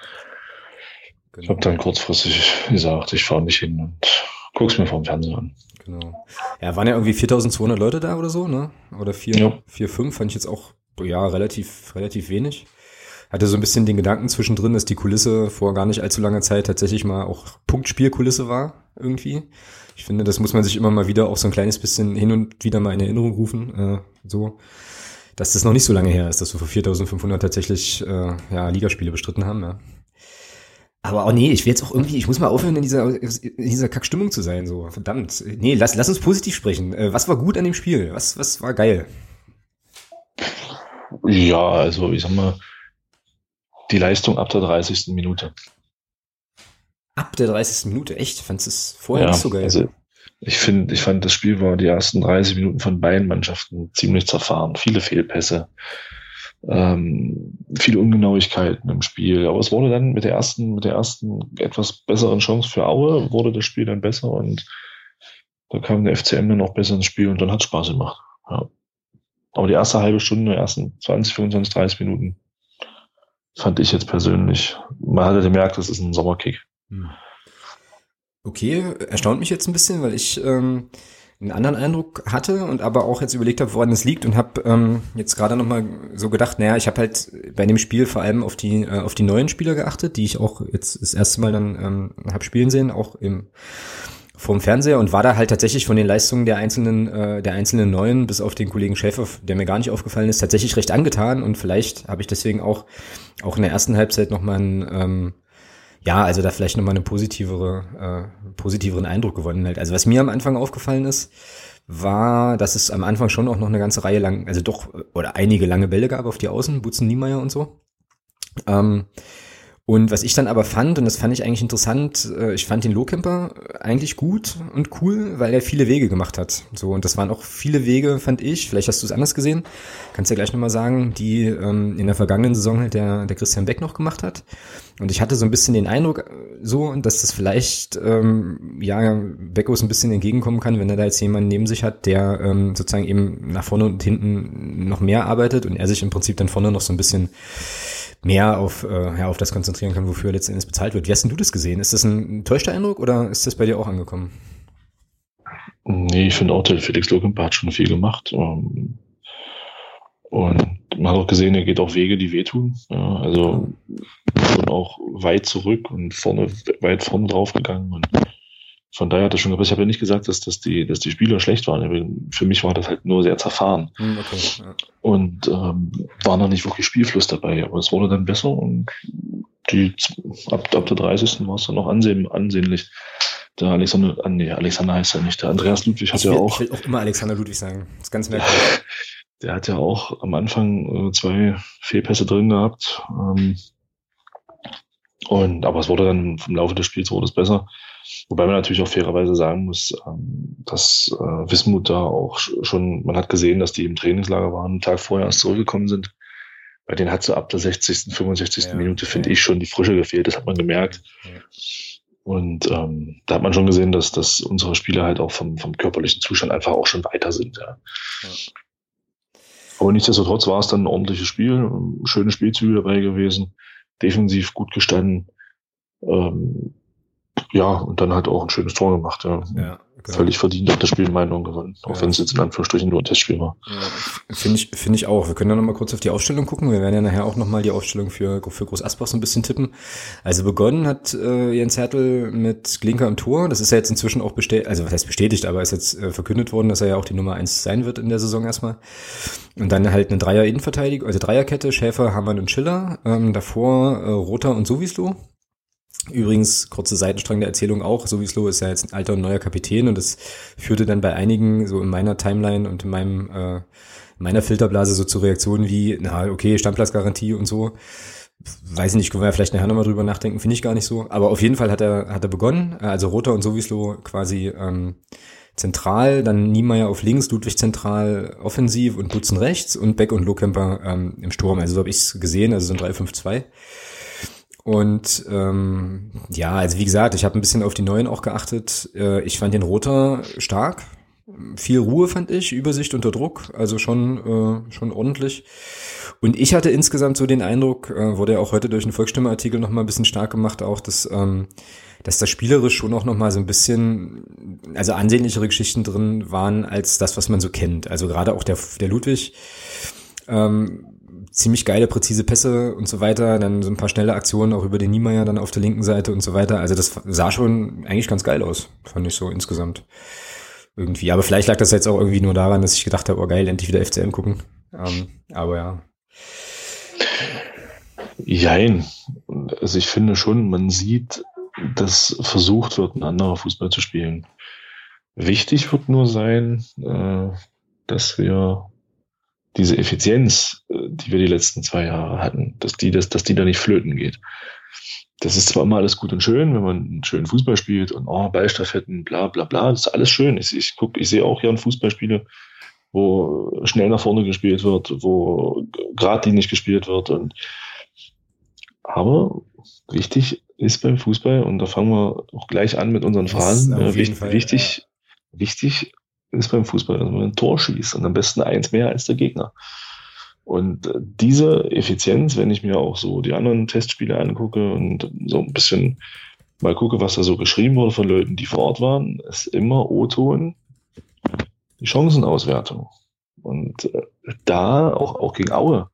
Genau. Ich habe dann kurzfristig gesagt, ich fahre nicht hin und guck's mir vom Fernseher an. Genau. Ja, waren ja irgendwie 4200 Leute da oder so, ne? Oder 4, ja. 4 5, fand ich jetzt auch, ja, relativ, relativ wenig. Hatte so ein bisschen den Gedanken zwischendrin, dass die Kulisse vor gar nicht allzu langer Zeit tatsächlich mal auch Punktspielkulisse war, irgendwie. Ich finde, das muss man sich immer mal wieder auch so ein kleines bisschen hin und wieder mal in Erinnerung rufen, äh, so. Dass das noch nicht so lange her ist, dass wir vor 4500 tatsächlich, äh, ja, Ligaspiele bestritten haben, ja. Aber oh nee, ich will jetzt auch irgendwie, ich muss mal aufhören, in dieser, in dieser Kackstimmung zu sein, so. Verdammt. Nee, lass, lass uns positiv sprechen. Äh, was war gut an dem Spiel? Was, was war geil? Ja, also ich sag mal, die Leistung ab der 30. Minute. Ab der 30. Minute, echt? Fandest du es vorher ja, nicht so geil? Also ich finde, ich fand, das Spiel war die ersten 30 Minuten von beiden Mannschaften ziemlich zerfahren. Viele Fehlpässe ähm, viele Ungenauigkeiten im Spiel. Aber es wurde dann mit der ersten, mit der ersten etwas besseren Chance für Aue, wurde das Spiel dann besser und da kam der FCM dann auch besser ins Spiel und dann hat es Spaß gemacht. Ja. Aber die erste halbe Stunde, die ersten 20, 25, 30 Minuten fand ich jetzt persönlich, man hatte gemerkt, das ist ein Sommerkick. Hm. Okay, erstaunt mich jetzt ein bisschen, weil ich ähm, einen anderen Eindruck hatte und aber auch jetzt überlegt habe, woran es liegt und habe ähm, jetzt gerade nochmal so gedacht, naja, ich habe halt bei dem Spiel vor allem auf die äh, auf die neuen Spieler geachtet, die ich auch jetzt das erste Mal dann ähm, habe spielen sehen, auch im vom Fernseher und war da halt tatsächlich von den Leistungen der einzelnen äh, der einzelnen neuen bis auf den Kollegen Schäfer, der mir gar nicht aufgefallen ist, tatsächlich recht angetan und vielleicht habe ich deswegen auch auch in der ersten Halbzeit nochmal ein ähm, ja, also da vielleicht nochmal eine positivere, äh, positiveren Eindruck gewonnen halt. Also was mir am Anfang aufgefallen ist, war, dass es am Anfang schon auch noch eine ganze Reihe lang, also doch, oder einige lange Bälle gab auf die Außen, Butzen Niemeyer und so. Ähm, und was ich dann aber fand, und das fand ich eigentlich interessant, äh, ich fand den Lohkemper eigentlich gut und cool, weil er viele Wege gemacht hat. So, und das waren auch viele Wege, fand ich. Vielleicht hast du es anders gesehen. Kannst ja gleich nochmal sagen, die ähm, in der vergangenen Saison halt der, der Christian Beck noch gemacht hat. Und ich hatte so ein bisschen den Eindruck, äh, so, dass das vielleicht ähm, ja Beckos ein bisschen entgegenkommen kann, wenn er da jetzt jemanden neben sich hat, der ähm, sozusagen eben nach vorne und hinten noch mehr arbeitet und er sich im Prinzip dann vorne noch so ein bisschen mehr auf, äh, ja, auf das konzentrieren kann, wofür letztendlich bezahlt wird. Wie hast denn du das gesehen? Ist das ein täuschter Eindruck oder ist das bei dir auch angekommen? Nee, ich finde auch, der Felix Lokemper hat schon viel gemacht. Ähm, und man hat auch gesehen, er geht auch Wege, die wehtun. Ja, also schon auch weit zurück und vorne, weit vorne drauf gegangen. Und von daher hat er schon, aber ich habe ja nicht gesagt, dass, dass, die, dass die Spieler schlecht waren. Für mich war das halt nur sehr zerfahren. Hm, okay, ja. Und ähm, war noch nicht wirklich Spielfluss dabei. Aber es wurde dann besser und die, ab, ab der 30. war es dann noch ansehen, ansehnlich. Der Alexander, ah, nee, Alexander heißt ja nicht. Der Andreas Ludwig hat will, ja auch. Ich will auch immer Alexander Ludwig sagen. Das ist ganz merkwürdig. der hat ja auch am Anfang äh, zwei Fehlpässe drin gehabt. Ähm, und, aber es wurde dann vom Laufe des Spiels wurde es besser. Wobei man natürlich auch fairerweise sagen muss, ähm, dass äh, Wismut da auch schon, man hat gesehen, dass die im Trainingslager waren, einen Tag vorher erst zurückgekommen sind. Bei denen hat so ab der 60., 65. Ja, Minute, finde ja. ich, schon die Frische gefehlt. Das hat man gemerkt. Ja. Und ähm, da hat man schon gesehen, dass, dass unsere Spieler halt auch vom, vom körperlichen Zustand einfach auch schon weiter sind. Ja. Aber nichtsdestotrotz war es dann ein ordentliches Spiel, schöne Spielzüge dabei gewesen, defensiv gut gestanden. Ähm, ja, und dann halt auch ein schönes Tor gemacht. Ja. ja. Völlig verdient hat das Spiel in Meinung gewonnen, auch ja. wenn es jetzt in Anführungsstrichen nur ein Testspiel war. Ja, Finde ich, finde ich auch. Wir können ja nochmal kurz auf die Aufstellung gucken. Wir werden ja nachher auch nochmal die Aufstellung für, für Groß Asbach so ein bisschen tippen. Also begonnen hat äh, Jens Hertel mit Glinker im Tor. Das ist ja jetzt inzwischen auch bestätigt, also was heißt bestätigt, aber ist jetzt äh, verkündet worden, dass er ja auch die Nummer eins sein wird in der Saison erstmal. Und dann halt eine Dreier-Innenverteidigung, also Dreierkette, Schäfer, Hamann und Schiller. Ähm, davor äh, Roter und Sowislo. Übrigens, kurze Seitenstrang der Erzählung auch, Sowieso ist ja jetzt ein alter und neuer Kapitän und das führte dann bei einigen so in meiner Timeline und in meinem äh, meiner Filterblase so zu Reaktionen wie, na okay, Stammplatzgarantie und so. Weiß nicht, können wir vielleicht nachher nochmal drüber nachdenken, finde ich gar nicht so. Aber auf jeden Fall hat er, hat er begonnen, also Roter und Sowieso quasi ähm, zentral, dann Niemeyer auf links, Ludwig zentral offensiv und Butzen rechts und Beck und Lohkemper ähm, im Sturm. Also so habe ich es gesehen, also so ein 3-5-2. Und ähm, ja, also wie gesagt, ich habe ein bisschen auf die neuen auch geachtet. Äh, ich fand den Roter stark. Viel Ruhe fand ich, Übersicht unter Druck, also schon, äh, schon ordentlich. Und ich hatte insgesamt so den Eindruck, äh, wurde ja auch heute durch einen Volksstimme-Artikel nochmal ein bisschen stark gemacht, auch, dass, ähm, dass das spielerisch schon auch nochmal so ein bisschen, also ansehnlichere Geschichten drin waren als das, was man so kennt. Also gerade auch der, der Ludwig, ähm, ziemlich geile, präzise Pässe und so weiter, dann so ein paar schnelle Aktionen auch über den Niemeyer dann auf der linken Seite und so weiter. Also das sah schon eigentlich ganz geil aus, fand ich so insgesamt. Irgendwie. Aber vielleicht lag das jetzt auch irgendwie nur daran, dass ich gedacht habe, oh geil, endlich wieder FCM gucken. Ähm, aber ja. Jein. Also ich finde schon, man sieht, dass versucht wird, ein anderer Fußball zu spielen. Wichtig wird nur sein, äh, dass wir diese Effizienz, äh, die wir die letzten zwei Jahre hatten, dass die, dass, dass die da nicht flöten geht. Das ist zwar immer alles gut und schön, wenn man einen schönen Fußball spielt und oh, Ballstaffetten, bla bla bla, das ist alles schön. Ich, ich guck, ich sehe auch hier Fußballspiele, wo schnell nach vorne gespielt wird, wo geradlinig gespielt wird. Und aber wichtig ist beim Fußball, und da fangen wir auch gleich an mit unseren Phrasen, äh, wichtig, Fall, wichtig, ja. wichtig ist beim Fußball, dass man ein Tor schießt und am besten eins mehr als der Gegner. Und äh, diese Effizienz, wenn ich mir auch so die anderen Testspiele angucke und so ein bisschen mal gucke, was da so geschrieben wurde von Leuten, die vor Ort waren, ist immer O-Ton die Chancenauswertung. Und äh, da auch, auch gegen Aue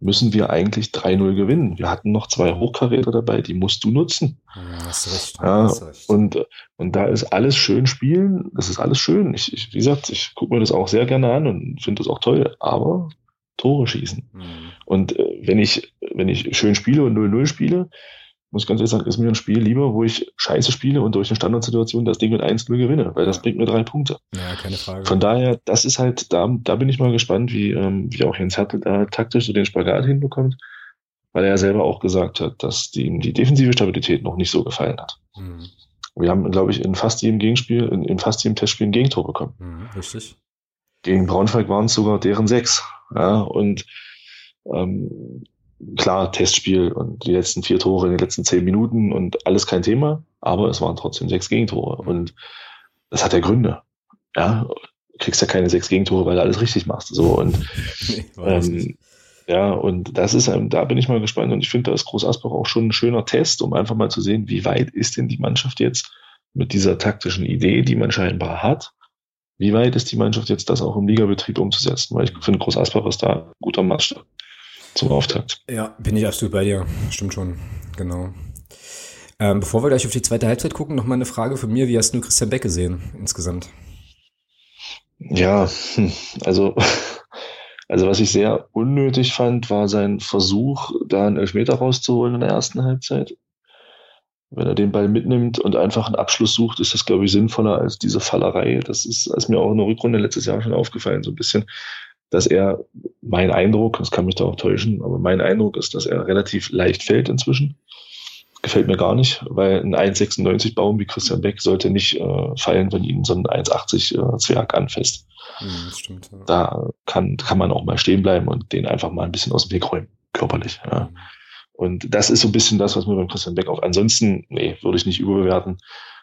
müssen wir eigentlich 3-0 gewinnen. Wir hatten noch zwei Hochkaräter dabei, die musst du nutzen. Ja, recht. Ja, recht. Und, und da ist alles schön spielen, das ist alles schön. Ich, ich wie gesagt, ich gucke mir das auch sehr gerne an und finde das auch toll, aber Tore schießen. Mhm. Und äh, wenn ich, wenn ich schön spiele und 0-0 spiele, muss ich ganz ehrlich sagen, ist mir ein Spiel lieber, wo ich scheiße spiele und durch eine Standardsituation das Ding mit 1-0 gewinne, weil das bringt mir drei Punkte. Ja, keine Frage. Von daher, das ist halt, da, da bin ich mal gespannt, wie, ähm, wie auch Jens Hertel da taktisch so den Spagat hinbekommt, weil er ja selber auch gesagt hat, dass die, ihm die defensive Stabilität noch nicht so gefallen hat. Mhm. Wir haben, glaube ich, in fast jedem Gegenspiel, in, in fast jedem Testspiel ein Gegentor bekommen. Mhm, richtig. Gegen Braunschweig waren es sogar deren sechs. Ja, und ähm, klar, Testspiel und die letzten vier Tore in den letzten zehn Minuten und alles kein Thema, aber es waren trotzdem sechs Gegentore und das hat ja Gründe. Ja, du kriegst ja keine sechs Gegentore, weil du alles richtig machst. So und ähm, ja, und das ist, da bin ich mal gespannt und ich finde, da ist Groß Asbach auch schon ein schöner Test, um einfach mal zu sehen, wie weit ist denn die Mannschaft jetzt mit dieser taktischen Idee, die man scheinbar hat, wie weit ist die Mannschaft jetzt, das auch im Ligabetrieb umzusetzen? Weil ich finde, Groß Asbach ist da ein guter Maßstab zum Auftakt. Ja, bin ich absolut bei dir. Stimmt schon. Genau. Ähm, bevor wir gleich auf die zweite Halbzeit gucken, noch mal eine Frage von mir. Wie hast du Christian Beck gesehen insgesamt? Ja, hm, also, also was ich sehr unnötig fand, war sein Versuch, da einen Elfmeter rauszuholen in der ersten Halbzeit. Wenn er den Ball mitnimmt und einfach einen Abschluss sucht, ist das, glaube ich, sinnvoller als diese Fallerei. Das ist, ist mir auch in der Rückrunde letztes Jahr schon aufgefallen, so ein bisschen dass er, mein Eindruck, das kann mich da auch täuschen, aber mein Eindruck ist, dass er relativ leicht fällt inzwischen. Gefällt mir gar nicht, weil ein 1,96 Baum wie Christian Beck sollte nicht äh, fallen, wenn ihn so ein 1,80 äh, Zwerg anfasst. Mhm, stimmt, ja. Da kann, kann man auch mal stehen bleiben und den einfach mal ein bisschen aus dem Weg räumen, körperlich. Ja. Mhm. Und das ist so ein bisschen das, was mir beim Christian Beck auch ansonsten, nee, würde ich nicht überbewerten.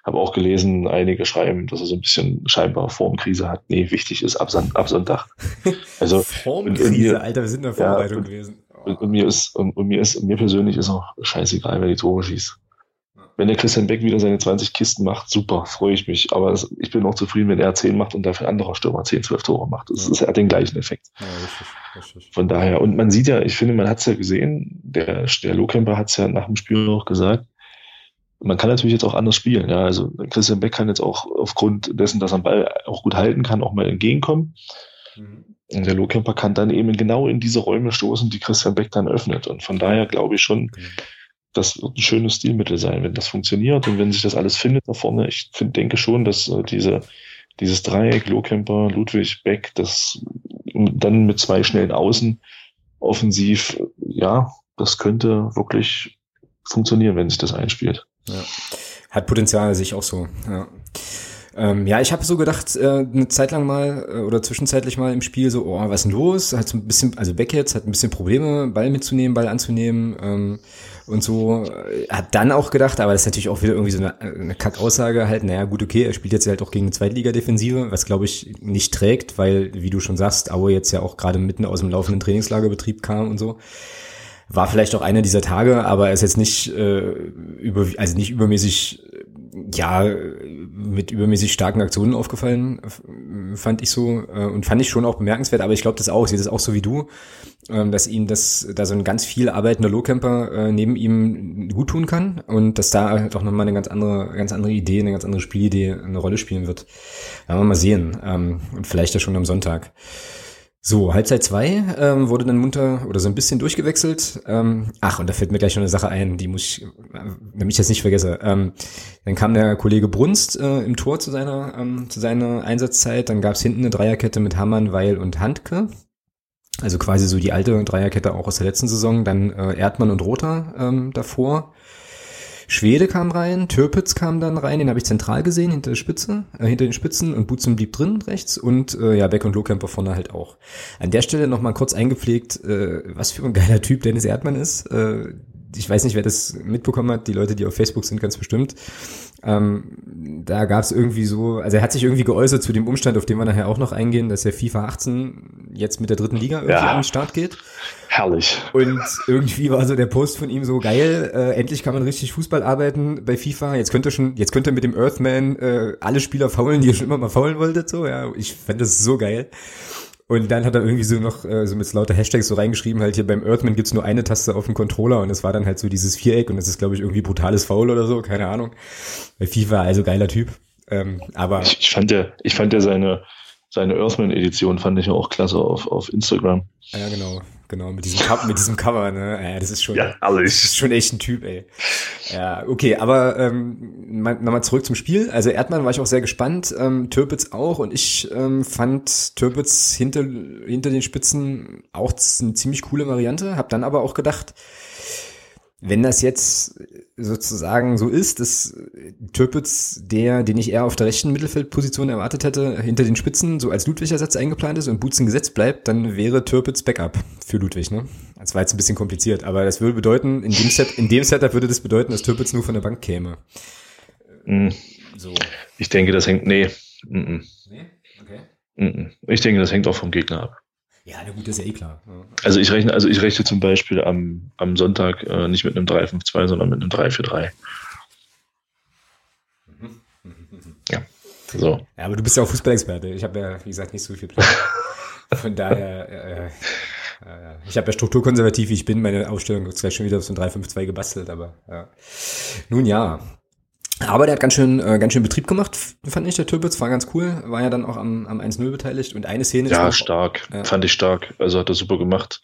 Habe auch gelesen, einige schreiben, dass er so ein bisschen scheinbar Formkrise hat. Nee, wichtig ist ab, ab Sonntag. Also, Formkrise, und, und Alter, wir sind in der Vorbereitung ja, gewesen. Und, und, mir ist, und, mir ist, mir persönlich ist auch scheißegal, wer die Tore schießt. Wenn der Christian Beck wieder seine 20 Kisten macht, super, freue ich mich. Aber das, ich bin auch zufrieden, wenn er 10 macht und dafür ein anderer Stürmer 10, 12 Tore macht. Das ja. ist, er hat den gleichen Effekt. Ja, richtig, richtig. Von daher, und man sieht ja, ich finde, man hat es ja gesehen, der, der Lohkemper hat es ja nach dem Spiel auch gesagt, man kann natürlich jetzt auch anders spielen. Ja, also Christian Beck kann jetzt auch aufgrund dessen, dass er den Ball auch gut halten kann, auch mal entgegenkommen. Mhm. Und der Lohkemper kann dann eben genau in diese Räume stoßen, die Christian Beck dann öffnet. Und von daher glaube ich schon, mhm. das wird ein schönes Stilmittel sein, wenn das funktioniert und wenn sich das alles findet da vorne. Ich find, denke schon, dass äh, diese, dieses Dreieck, Lohkemper, Ludwig, Beck, das dann mit zwei schnellen Außen offensiv, ja, das könnte wirklich funktionieren, wenn sich das einspielt. Ja. Hat Potenzial, sehe ich auch so. Ja. Ähm, ja, ich habe so gedacht, äh, eine Zeit lang mal äh, oder zwischenzeitlich mal im Spiel so, oh, was ist denn los? Hat so ein bisschen, also Beck jetzt hat ein bisschen Probleme, Ball mitzunehmen, Ball anzunehmen ähm, und so. Äh, hat dann auch gedacht, aber das ist natürlich auch wieder irgendwie so eine, eine Kackaussage halt, naja, gut, okay, er spielt jetzt halt auch gegen eine Zweitliga-Defensive, was glaube ich nicht trägt, weil, wie du schon sagst, Aue jetzt ja auch gerade mitten aus dem laufenden Trainingslagerbetrieb kam und so war vielleicht auch einer dieser Tage, aber er ist jetzt nicht äh, über, also nicht übermäßig, ja, mit übermäßig starken Aktionen aufgefallen, fand ich so äh, und fand ich schon auch bemerkenswert. Aber ich glaube das auch, ich sehe das auch so wie du, äh, dass ihm das, da so ein ganz viel arbeitender Lowcamper äh, neben ihm gut tun kann und dass da halt auch nochmal eine ganz andere, ganz andere Idee, eine ganz andere Spielidee eine Rolle spielen wird. Werden wir mal sehen ähm, und vielleicht ja schon am Sonntag. So, Halbzeit zwei ähm, wurde dann munter oder so ein bisschen durchgewechselt. Ähm, ach, und da fällt mir gleich schon eine Sache ein, die muss ich, äh, damit ich das nicht vergesse. Ähm, dann kam der Kollege Brunst äh, im Tor zu seiner, ähm, zu seiner Einsatzzeit. Dann gab's hinten eine Dreierkette mit Hammann, Weil und Handke. Also quasi so die alte Dreierkette auch aus der letzten Saison. Dann äh, Erdmann und Rother ähm, davor. Schwede kam rein, Türpitz kam dann rein, den habe ich zentral gesehen, hinter der Spitze, äh, hinter den Spitzen und Butzen blieb drin rechts und äh, ja, Beck und Lohkemper vorne halt auch. An der Stelle nochmal kurz eingepflegt, äh, was für ein geiler Typ Dennis Erdmann ist. Äh, ich weiß nicht, wer das mitbekommen hat, die Leute, die auf Facebook sind, ganz bestimmt. Ähm, da gab es irgendwie so, also er hat sich irgendwie geäußert zu dem Umstand, auf den wir nachher auch noch eingehen, dass ja FIFA 18 jetzt mit der dritten Liga irgendwie ja. an den Start geht. Herrlich. Und irgendwie war so der Post von ihm so geil, äh, endlich kann man richtig Fußball arbeiten bei FIFA. Jetzt könnt ihr schon, jetzt könnt ihr mit dem Earthman äh, alle Spieler faulen, die ihr schon immer mal faulen wolltet. So, ja, ich fand das so geil. Und dann hat er irgendwie so noch äh, so mit lauter Hashtags so reingeschrieben, halt hier beim Earthman gibt's nur eine Taste auf dem Controller und es war dann halt so dieses Viereck und das ist, glaube ich, irgendwie brutales Foul oder so, keine Ahnung. Bei FIFA, also geiler Typ. Ähm, aber ich, ich fand ja, ich fand ja seine, seine Earthman-Edition fand ich ja auch klasse auf, auf Instagram. Ja, genau. Genau, mit diesem, mit diesem Cover, ne? Ja, das ist schon, ja, alles. Das ist schon echt ein Typ, ey. Ja, okay, aber ähm, nochmal zurück zum Spiel. Also Erdmann war ich auch sehr gespannt, ähm, Türpitz auch und ich ähm, fand Türpitz hinter, hinter den Spitzen auch eine ziemlich coole Variante, hab dann aber auch gedacht, wenn das jetzt sozusagen so ist, dass Türpitz, der, den ich eher auf der rechten Mittelfeldposition erwartet hätte, hinter den Spitzen so als Ludwig-Ersatz eingeplant ist und Butzen gesetzt bleibt, dann wäre Türpitz Backup für Ludwig, ne? Das war jetzt ein bisschen kompliziert, aber das würde bedeuten, in dem, Set, in dem Setup würde das bedeuten, dass Türpitz nur von der Bank käme. Mm. So. Ich denke, das hängt, nee. -mm. Nee? Okay. Mm ich denke, das hängt auch vom Gegner ab. Ja, na gut, ist ja eh klar. Also ich rechne, also ich rechne zum Beispiel am, am Sonntag äh, nicht mit einem 3-5-2, sondern mit einem 3-4-3. Mhm. Ja, so. Ja, aber du bist ja auch Fußballexperte. Ich habe ja, wie gesagt, nicht so viel Plan. Von daher, äh, äh, ich habe ja strukturkonservativ, wie ich bin, meine Ausstellung ist gleich schon wieder auf so ein 3-5-2 gebastelt, aber ja. Nun ja, aber der hat ganz schön, äh, ganz schön Betrieb gemacht, fand ich, der Türpitz, war ganz cool, war ja dann auch am, am 1-0 beteiligt und eine Szene. Ja, stark, ja. fand ich stark, also hat er super gemacht,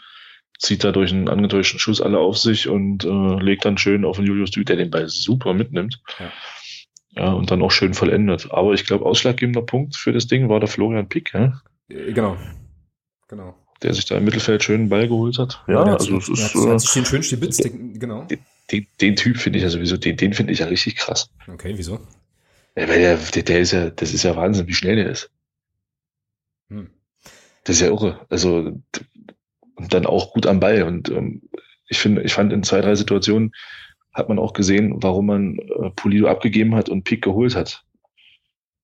zieht da durch einen angetäuschten Schuss alle auf sich und äh, legt dann schön auf den Julius Dü, der den Ball super mitnimmt. Ja. Ja, und dann auch schön vollendet. Aber ich glaube, ausschlaggebender Punkt für das Ding war der Florian Pick, ja? Äh, genau. genau. Der sich da im Mittelfeld schön einen Ball geholt hat. Ja, der also hat, es ist. der hat, Äh, hat sich den schön stibitzt, den- genau. Den, den Typ finde ich ja sowieso, den, den finde ich ja richtig krass. Okay, wieso? Ja, weil der, der, der ist ja, das ist ja Wahnsinn, wie schnell der ist. Hm. Das ist ja irre. Also und dann auch gut am Ball. Und ähm, ich finde, ich fand in zwei, drei Situationen hat man auch gesehen, warum man äh, Polido abgegeben hat und Pick geholt hat.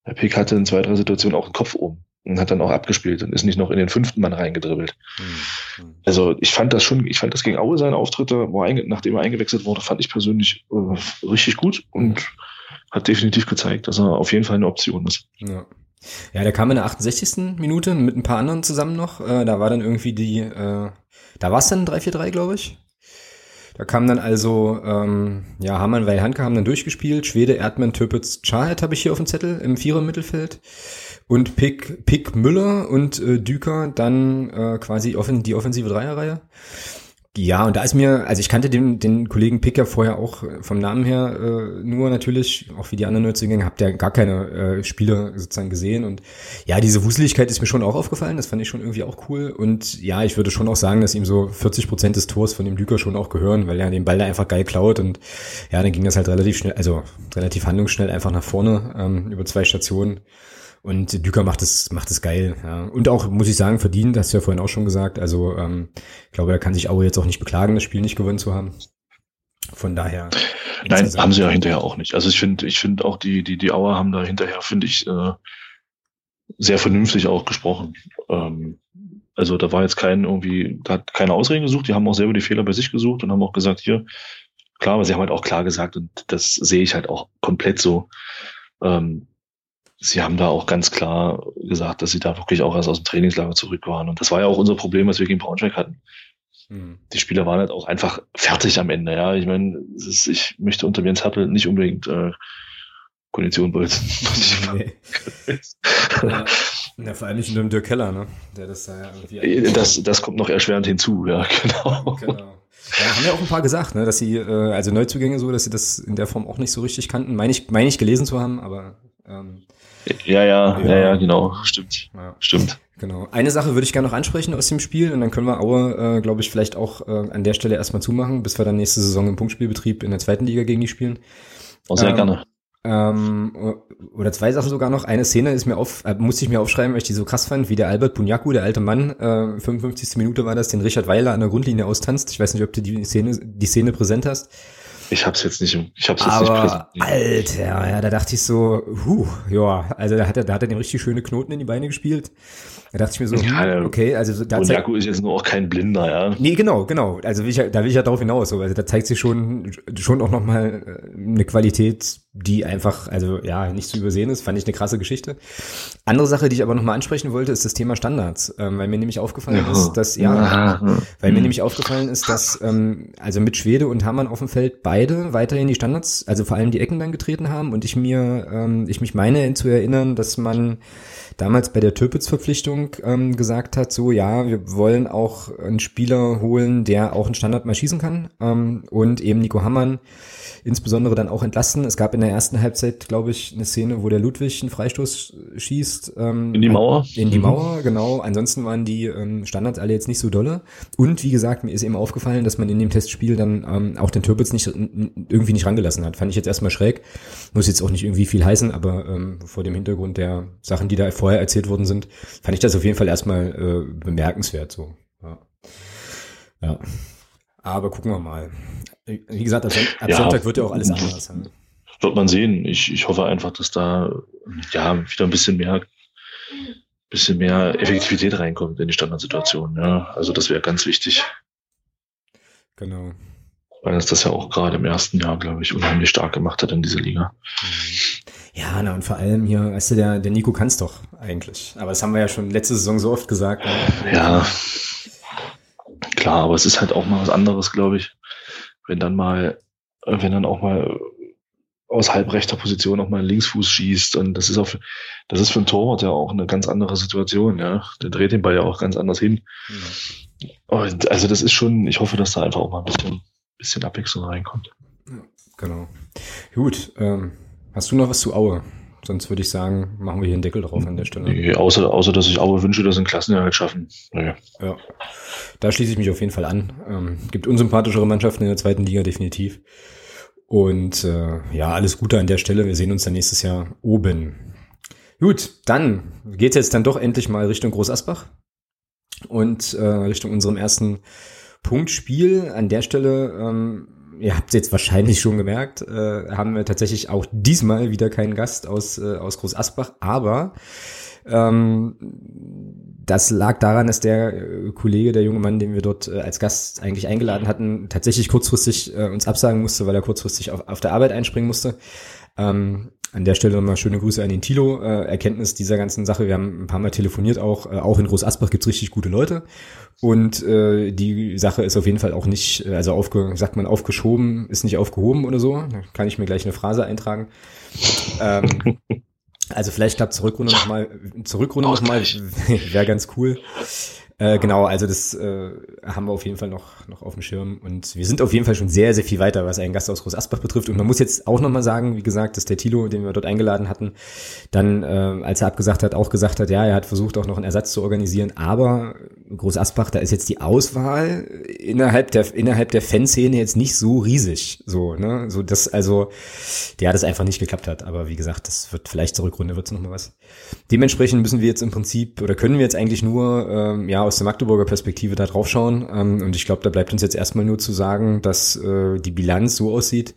Der Pick hatte in zwei, drei Situationen auch den Kopf oben und hat dann auch abgespielt und ist nicht noch in den fünften Mann reingedribbelt. Hm. Hm. Also ich fand das schon, ich fand das gegen Aue seine Auftritte, wo er nachdem er eingewechselt wurde, fand ich persönlich äh, richtig gut und hat definitiv gezeigt, dass er auf jeden Fall eine Option ist. Ja. Ja, der kam in der 68. Minute mit ein paar anderen zusammen noch. Äh, da war dann irgendwie die, äh, da war es dann 3-4-3, glaube ich. Da kam dann also, ähm, ja, Hamann, weil Hanke haben dann durchgespielt. Schwede, Erdmann, Töpitz, Chahet habe ich hier auf dem Zettel im Vierer Mittelfeld. Und Pick, Pick Müller und äh, Düker dann äh, quasi offen, die offensive Dreierreihe. Ja, und da ist mir, also ich kannte den, den Kollegen Picker vorher auch äh, vom Namen her äh, nur natürlich, auch wie die anderen Neuzugänge, habt ihr gar keine äh, Spiele sozusagen gesehen. Und ja, diese Wuseligkeit ist mir schon auch aufgefallen, das fand ich schon irgendwie auch cool. Und ja, ich würde schon auch sagen, dass ihm so 40 Prozent des Tors von dem Düker schon auch gehören, weil er den Ball da einfach geil klaut. Und ja, dann ging das halt relativ schnell, also relativ handlungsschnell einfach nach vorne ähm, über zwei Stationen. Und Düker macht es, macht es geil, ja. Und auch, muss ich sagen, verdient, hast du ja vorhin auch schon gesagt. Also, ähm, ich glaube, da kann sich Aue jetzt auch nicht beklagen, das Spiel nicht gewonnen zu haben. Von daher. Nein, haben sie ja hinterher auch nicht. Also ich finde, ich finde auch die, die, die Auer haben da hinterher, finde ich, äh, sehr vernünftig auch gesprochen. Ähm, also da war jetzt kein irgendwie, da hat keine Ausreden gesucht, die haben auch selber die Fehler bei sich gesucht und haben auch gesagt, hier, klar, aber sie haben halt auch klar gesagt, und das sehe ich halt auch komplett so. Ähm, sie haben da auch ganz klar gesagt, dass sie da wirklich auch erst aus dem Trainingslager zurück waren. Und das war ja auch unser Problem, was wir gegen Braunschweig hatten Hm. die Spieler waren halt auch einfach fertig am Ende. Ja, ich meine, ist, ich möchte unter Jens Happel nicht unbedingt äh, Kondition bolzen. Nee. Ja. ja, vor allem nicht unter dem Dirk Keller, ne? Der das da ja irgendwie. das, das kommt noch erschwerend hinzu, ja, genau. Genau. Ja, haben ja auch ein paar gesagt, ne, dass sie, äh, also Neuzugänge so, dass sie das in der Form auch nicht so richtig kannten. Meine ich, meine ich gelesen zu haben, aber ähm, Ja, ja, ja, Ja. ja, genau, stimmt, ja. stimmt. Genau. Eine Sache würde ich gerne noch ansprechen aus dem Spiel und dann können wir Aue, äh, glaube ich, vielleicht auch äh, an der Stelle erstmal zumachen, bis wir dann nächste Saison im Punktspielbetrieb in der zweiten Liga gegen die spielen. Auch sehr Ähm, gerne. Ähm, oder zwei Sachen sogar noch. Eine Szene ist mir auf, äh, musste ich mir aufschreiben, weil ich die so krass fand, wie der Albert Bunyaku, der alte Mann, äh, 55. Minute war das, den Richard Weiler an der Grundlinie austanzt. Ich weiß nicht, ob du die Szene, die Szene präsent hast. Ich hab's jetzt nicht, ich hab's jetzt nicht Aber präsent. Alter, ja, da dachte ich so, huh, ja, also da hat er, da hat er dem richtig schöne Knoten in die Beine gespielt. Da dachte ich mir so, Ja, hm, ja. okay, also so- da Und Jaku ist jetzt nur auch kein Blinder, ja. Nee, genau, genau. Also will ich, da will ich ja drauf hinaus. So. Also da zeigt sich schon, schon auch nochmal eine Qualität, die einfach, also ja, nicht zu übersehen ist. Fand ich eine krasse Geschichte. Andere Sache, die ich aber nochmal ansprechen wollte, ist das Thema Standards. Ähm, weil mir nämlich aufgefallen ist, dass, ja, Ja. weil mir nämlich aufgefallen ist, dass ähm, also mit Schwede und Hamann auf dem Feld beide weiterhin die Standards, also vor allem die Ecken dann getreten haben und ich mir, ähm, ich mich meine zu erinnern, dass man damals bei der Türpitz-Verpflichtung ähm, gesagt hat, so ja, wir wollen auch einen Spieler holen, der auch einen Standard mal schießen kann ähm, und eben Nico Hamann insbesondere dann auch entlasten. Es gab in der ersten Halbzeit, glaube ich, eine Szene, wo der Ludwig einen Freistoß schießt. Ähm, In die Mauer. In die Mhm. Mauer, genau. Ansonsten waren die ähm, Standards alle jetzt nicht so dolle. Und wie gesagt, mir ist eben aufgefallen, dass man in dem Testspiel dann ähm, auch den Türpitz nicht irgendwie nicht rangelassen hat. Fand ich jetzt erstmal schräg. Muss jetzt auch nicht irgendwie viel heißen, aber ähm, vor dem Hintergrund der Sachen, die da vorher erzählt worden sind, fand ich das auf jeden Fall erstmal äh, bemerkenswert so. Ja. ja. Aber gucken wir mal. Wie gesagt, ab, ab Ja. Sonntag wird ja auch alles anders. Ja. Wird man sehen. Ich, ich hoffe einfach, dass da ja wieder ein bisschen mehr, bisschen mehr Effektivität reinkommt in die Standardsituation. Ja, also das wäre ganz wichtig, Genau. weil es das ja auch gerade im ersten Jahr, glaube ich, unheimlich stark gemacht hat in dieser Liga. Ja, na und vor allem hier, weißt du, der, der Nico kann's doch eigentlich. Aber das haben wir ja schon letzte Saison so oft gesagt. ne? Ja, klar, aber es ist halt auch mal was anderes, glaube ich, wenn dann mal, äh, wenn dann auch mal aus halbrechter Position auch mal einen Linksfuß schießt und das ist auf, das ist für einen Torwart ja auch eine ganz andere Situation, ja. Der dreht den Ball ja auch ganz anders hin. Ja. Und also das ist schon, ich hoffe, dass da einfach auch mal ein bisschen, bisschen Abwechslung reinkommt. Genau. Gut, ähm, hast du noch was zu Aue Sonst würde ich sagen, machen wir hier einen Deckel drauf an der Stelle. Nee, außer, außer, dass ich Aue wünsche, dass sie einen Klassenerhalt schaffen. Naja. Ja, da schließe ich mich auf jeden Fall an. Ähm, gibt unsympathischere Mannschaften in der zweiten Liga definitiv. Und äh, ja, alles Gute an der Stelle. Wir sehen uns dann nächstes Jahr oben. Gut, dann geht's jetzt dann doch endlich mal Richtung Groß Asbach und äh, Richtung unserem ersten Punktspiel. An der Stelle ähm, ihr habt es jetzt wahrscheinlich schon gemerkt, äh, haben wir tatsächlich auch diesmal wieder keinen Gast aus, äh, aus Groß Asbach, aber ähm, das lag daran, dass der äh, Kollege, der junge Mann, den wir dort äh, als Gast eigentlich eingeladen hatten, tatsächlich kurzfristig äh, uns absagen musste, weil er kurzfristig auf, auf der Arbeit einspringen musste. Ähm, an der Stelle nochmal schöne Grüße an den Tilo. Äh, Erkenntnis dieser ganzen Sache. Wir haben ein paar Mal telefoniert auch. Äh, auch in Groß Asbach gibt's richtig gute Leute. Und äh, die Sache ist auf jeden Fall auch nicht, äh, also aufge, sagt man aufgeschoben, ist nicht aufgehoben oder so. Da kann ich mir gleich eine Phrase eintragen. ähm, also vielleicht klappt zur Rückrunde nochmal, zur Rückrunde nochmal, wäre ganz cool. Äh, genau, also das äh, haben wir auf jeden Fall noch, noch auf dem Schirm. Und wir sind auf jeden Fall schon sehr, sehr viel weiter, was einen Gast aus Groß Asbach betrifft. Und man muss jetzt auch nochmal sagen, wie gesagt, dass der Tilo, den wir dort eingeladen hatten, dann, äh, als er abgesagt hat, auch gesagt hat, ja, er hat versucht, auch noch einen Ersatz zu organisieren. Aber Groß Asbach, da ist jetzt die Auswahl innerhalb der, innerhalb der Fanszene jetzt nicht so riesig. So, ne? So, das, also, ja, das einfach nicht geklappt hat. Aber wie gesagt, das wird vielleicht zur Rückrunde, wird es nochmal was. Dementsprechend müssen wir jetzt im Prinzip, oder können wir jetzt eigentlich nur, ähm, ja, aus der Magdeburger Perspektive da drauf schauen. Ähm, und ich glaube, da bleibt uns jetzt erstmal nur zu sagen, dass äh, die Bilanz so aussieht,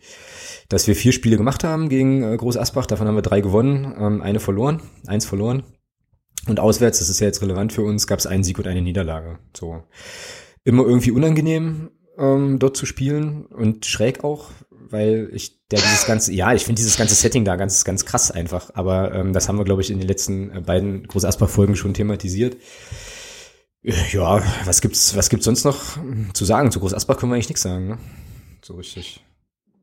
dass wir vier Spiele gemacht haben gegen äh, Groß Asbach. Davon haben wir drei gewonnen, ähm, eine verloren, eins verloren. Und auswärts, das ist ja jetzt relevant für uns, gab es einen Sieg und eine Niederlage. So immer irgendwie unangenehm ähm, dort zu spielen und schräg auch, weil ich der dieses ganze, ja, ich finde dieses ganze Setting da ganz, ganz krass einfach. Aber ähm, das haben wir, glaube ich, in den letzten äh, beiden Groß Asbach-Folgen schon thematisiert. Ja, was gibt's, was gibt's sonst noch zu sagen? Zu Groß Asbach können wir eigentlich nichts sagen, ne? So richtig.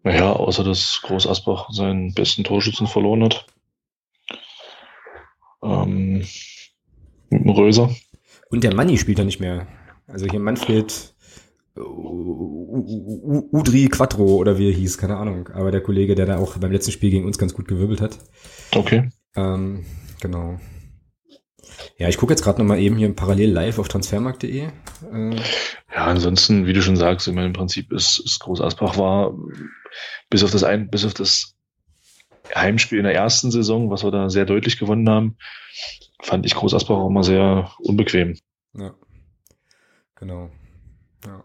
Naja, außer dass Groß Asbach seinen besten Torschützen verloren hat. Ähm, Röser. Und der Manni spielt da nicht mehr. Also hier Manfred Udri Quattro oder wie er hieß, keine Ahnung. Aber der Kollege, der da auch beim letzten Spiel gegen uns ganz gut gewirbelt hat. Okay. Ähm, genau. Ja, ich gucke jetzt gerade nochmal eben hier parallel live auf transfermarkt.de. Äh, ja, ansonsten, wie du schon sagst, ich meine, im Prinzip ist, ist Groß Asbach war, bis auf das ein, bis auf das Heimspiel in der ersten Saison, was wir da sehr deutlich gewonnen haben, fand ich Groß auch immer sehr unbequem. Ja. Genau. Ja.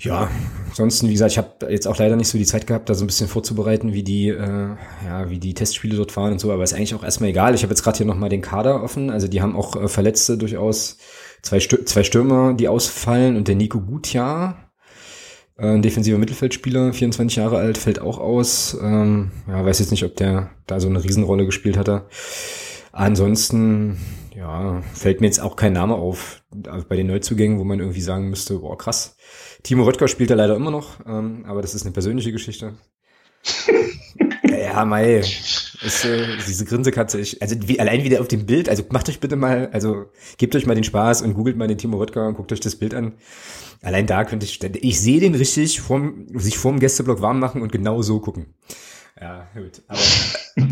Ja, ansonsten, wie gesagt, ich habe jetzt auch leider nicht so die Zeit gehabt, da so ein bisschen vorzubereiten, wie die, äh, ja, wie die Testspiele dort fahren und so, aber ist eigentlich auch erstmal egal. Ich habe jetzt gerade hier nochmal den Kader offen. Also die haben auch äh, Verletzte durchaus, zwei, Stür zwei Stürmer, die ausfallen und der Nico Gutjahr, ein defensiver Mittelfeldspieler, 24 Jahre alt, fällt auch aus. Ähm, ja, weiß jetzt nicht, ob der da so eine Riesenrolle gespielt hatte. Ansonsten, ja, fällt mir jetzt auch kein Name auf bei den Neuzugängen, wo man irgendwie sagen müsste, boah, krass Timo Röttger spielt er leider immer noch, ähm, aber das ist eine persönliche Geschichte. ja, mei, ist, äh, diese Grinsekatze, ich, also wie, allein wieder auf dem Bild, also macht euch bitte mal, also gebt euch mal den Spaß und googelt mal den Timo Röttger und guckt euch das Bild an. Allein da könnte ich, ich sehe den richtig vorm, sich vorm Gästeblock warm machen und genau so gucken. Ja, gut, aber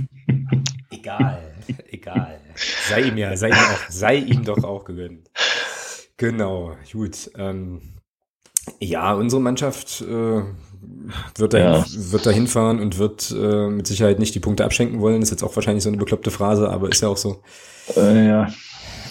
egal, egal. Sei ihm ja, sei ihm auch, sei ihm doch auch gegönnt. Genau, gut. Ähm, ja, unsere Mannschaft äh, wird, da ja. wird da hinfahren und wird äh, mit Sicherheit nicht die Punkte abschenken wollen. Das ist jetzt auch wahrscheinlich so eine bekloppte Phrase, aber ist ja auch so. Äh, ja.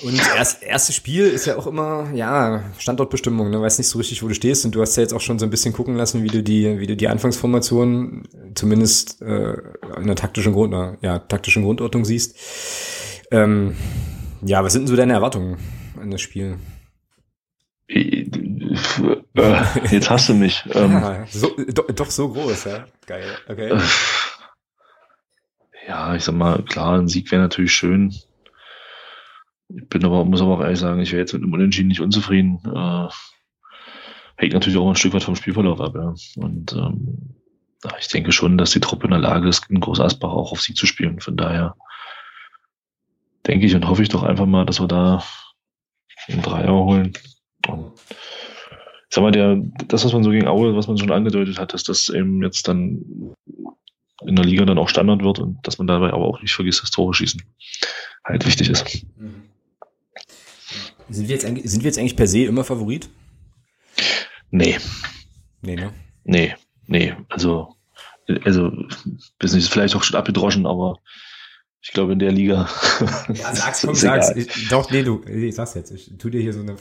Und erst, erstes Spiel ist ja auch immer, ja, Standortbestimmung, ne? Weiß nicht so richtig, wo du stehst. Und du hast ja jetzt auch schon so ein bisschen gucken lassen, wie du die, wie du die Anfangsformation zumindest äh, in der taktischen Grund, ja, taktischen Grundordnung siehst. Ähm, ja, was sind denn so deine Erwartungen an das Spiel? Äh, jetzt hast du mich. Ähm, ja, so, do, doch so groß, ja. Geil, okay. Äh, ja, ich sag mal, klar, ein Sieg wäre natürlich schön. Ich bin aber, muss aber auch ehrlich sagen, ich wäre jetzt mit einem Unentschieden nicht unzufrieden. Äh, hängt natürlich auch ein Stück weit vom Spielverlauf ab, ja. Und ähm, ich denke schon, dass die Truppe in der Lage ist, in Groß Asbach auch auf Sieg zu spielen. Von daher denke ich und hoffe ich doch einfach mal, dass wir da einen Dreier holen. Und sag mal, der, das, was man so gegen Aue, was man schon angedeutet hat, dass das eben jetzt dann in der Liga dann auch Standard wird und dass man dabei aber auch nicht vergisst, dass Tore schießen halt wichtig ist. Mhm. Sind wir, jetzt eigentlich, sind wir jetzt eigentlich per se immer Favorit? Nee. Nee, ne? Nee, nee. Also, also, wissen ist vielleicht auch schon abgedroschen, aber ich glaube in der Liga. Ja, sag's, komm, sag's. Ich, doch, nee, du, ich sag's jetzt. Ich tu dir hier so eine,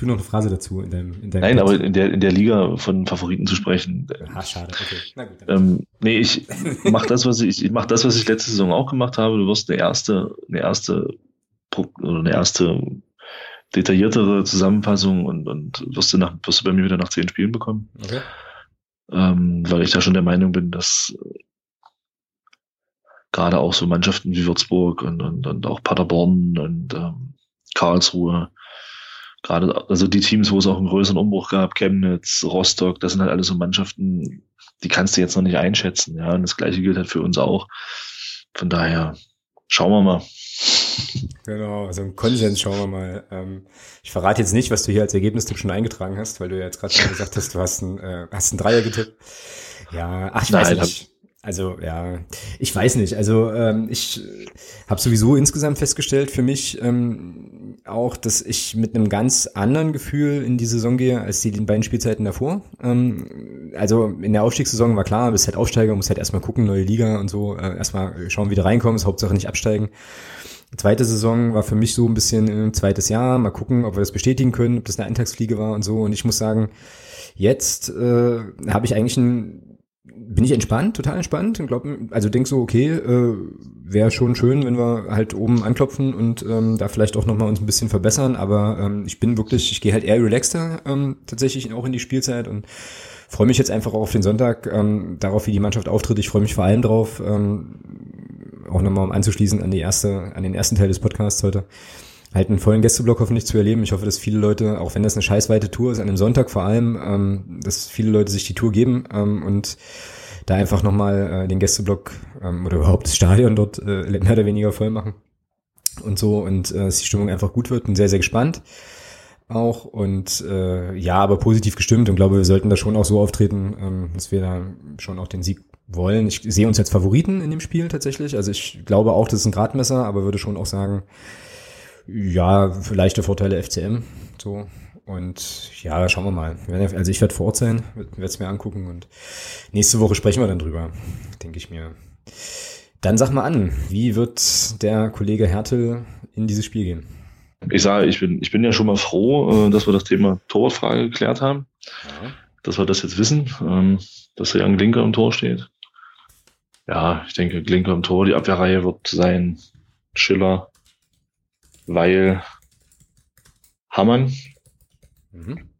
tu noch eine Phrase dazu in deinem, in deinem Nein, Text. aber in der, in der Liga von Favoriten zu sprechen. Ah, schade, okay. Na gut. Ähm, nee, ich mach das, was ich, ich mach das, was ich letzte Saison auch gemacht habe. Du wirst eine erste, eine erste, oder eine erste detailliertere Zusammenfassung und, und wirst, du nach, wirst du bei mir wieder nach zehn Spielen bekommen. Okay. Ähm, weil ich da schon der Meinung bin, dass gerade auch so Mannschaften wie Würzburg und, und, und auch Paderborn und ähm, Karlsruhe, gerade also die Teams, wo es auch einen größeren Umbruch gab, Chemnitz, Rostock, das sind halt alles so Mannschaften, die kannst du jetzt noch nicht einschätzen. Ja, und das gleiche gilt halt für uns auch. Von daher schauen wir mal. Genau, also ein Konsens schauen wir mal. Ähm, ich verrate jetzt nicht, was du hier als Ergebnistipp schon eingetragen hast, weil du ja jetzt gerade schon gesagt hast, du hast einen, äh, hast einen Dreier getippt. Ja, ach, ich Nein, weiß nicht. Also ja, ich weiß nicht. Also ähm, ich habe sowieso insgesamt festgestellt für mich ähm, auch, dass ich mit einem ganz anderen Gefühl in die Saison gehe als die beiden Spielzeiten davor. Ähm, also in der Aufstiegssaison war klar, bist halt Aufsteiger, musst halt erstmal gucken, neue Liga und so, äh, erstmal schauen, wie du reinkommst, Hauptsache nicht absteigen. Zweite Saison war für mich so ein bisschen ein zweites Jahr. Mal gucken, ob wir das bestätigen können, ob das eine Eintagsfliege war und so. Und ich muss sagen, jetzt äh, habe ich eigentlich ein bin ich entspannt, total entspannt und glaube, also denk so, okay, äh, wäre schon schön, wenn wir halt oben anklopfen und ähm, da vielleicht auch nochmal uns ein bisschen verbessern, aber ähm, ich bin wirklich, ich gehe halt eher relaxter ähm, tatsächlich auch in die Spielzeit und freue mich jetzt einfach auch auf den Sonntag, ähm, darauf, wie die Mannschaft auftritt. Ich freue mich vor allem drauf, ähm, auch nochmal um anzuschließen an die erste, an den ersten Teil des Podcasts heute, halt einen vollen Gästeblock hoffentlich zu erleben. Ich hoffe, dass viele Leute, auch wenn das eine scheißweite Tour ist, an einem Sonntag vor allem, ähm, dass viele Leute sich die Tour geben ähm, und da einfach nochmal äh, den Gästeblock ähm, oder überhaupt das Stadion dort äh, mehr oder weniger voll machen und so und äh, dass die Stimmung einfach gut wird und sehr, sehr gespannt auch und äh, ja, aber positiv gestimmt und glaube, wir sollten da schon auch so auftreten, ähm, dass wir da schon auch den Sieg wollen. Ich sehe uns als Favoriten in dem Spiel tatsächlich. Also ich glaube auch, das ist ein Gradmesser, aber würde schon auch sagen, ja, leichte Vorteile FCM. So. Und ja, schauen wir mal. Also ich werde vor Ort sein, werde es mir angucken und nächste Woche sprechen wir dann drüber, denke ich mir. Dann sag mal an, wie wird der Kollege Hertel in dieses Spiel gehen? Ich sage, ich bin, ich bin ja schon mal froh, äh, dass wir das Thema Torfrage geklärt haben. Ja. Dass wir das jetzt wissen, ähm, dass Jan Glinker im Tor steht. Ja, ich denke, Glinker im Tor, die Abwehrreihe wird sein Schiller, Weil, Hammann. Mhm.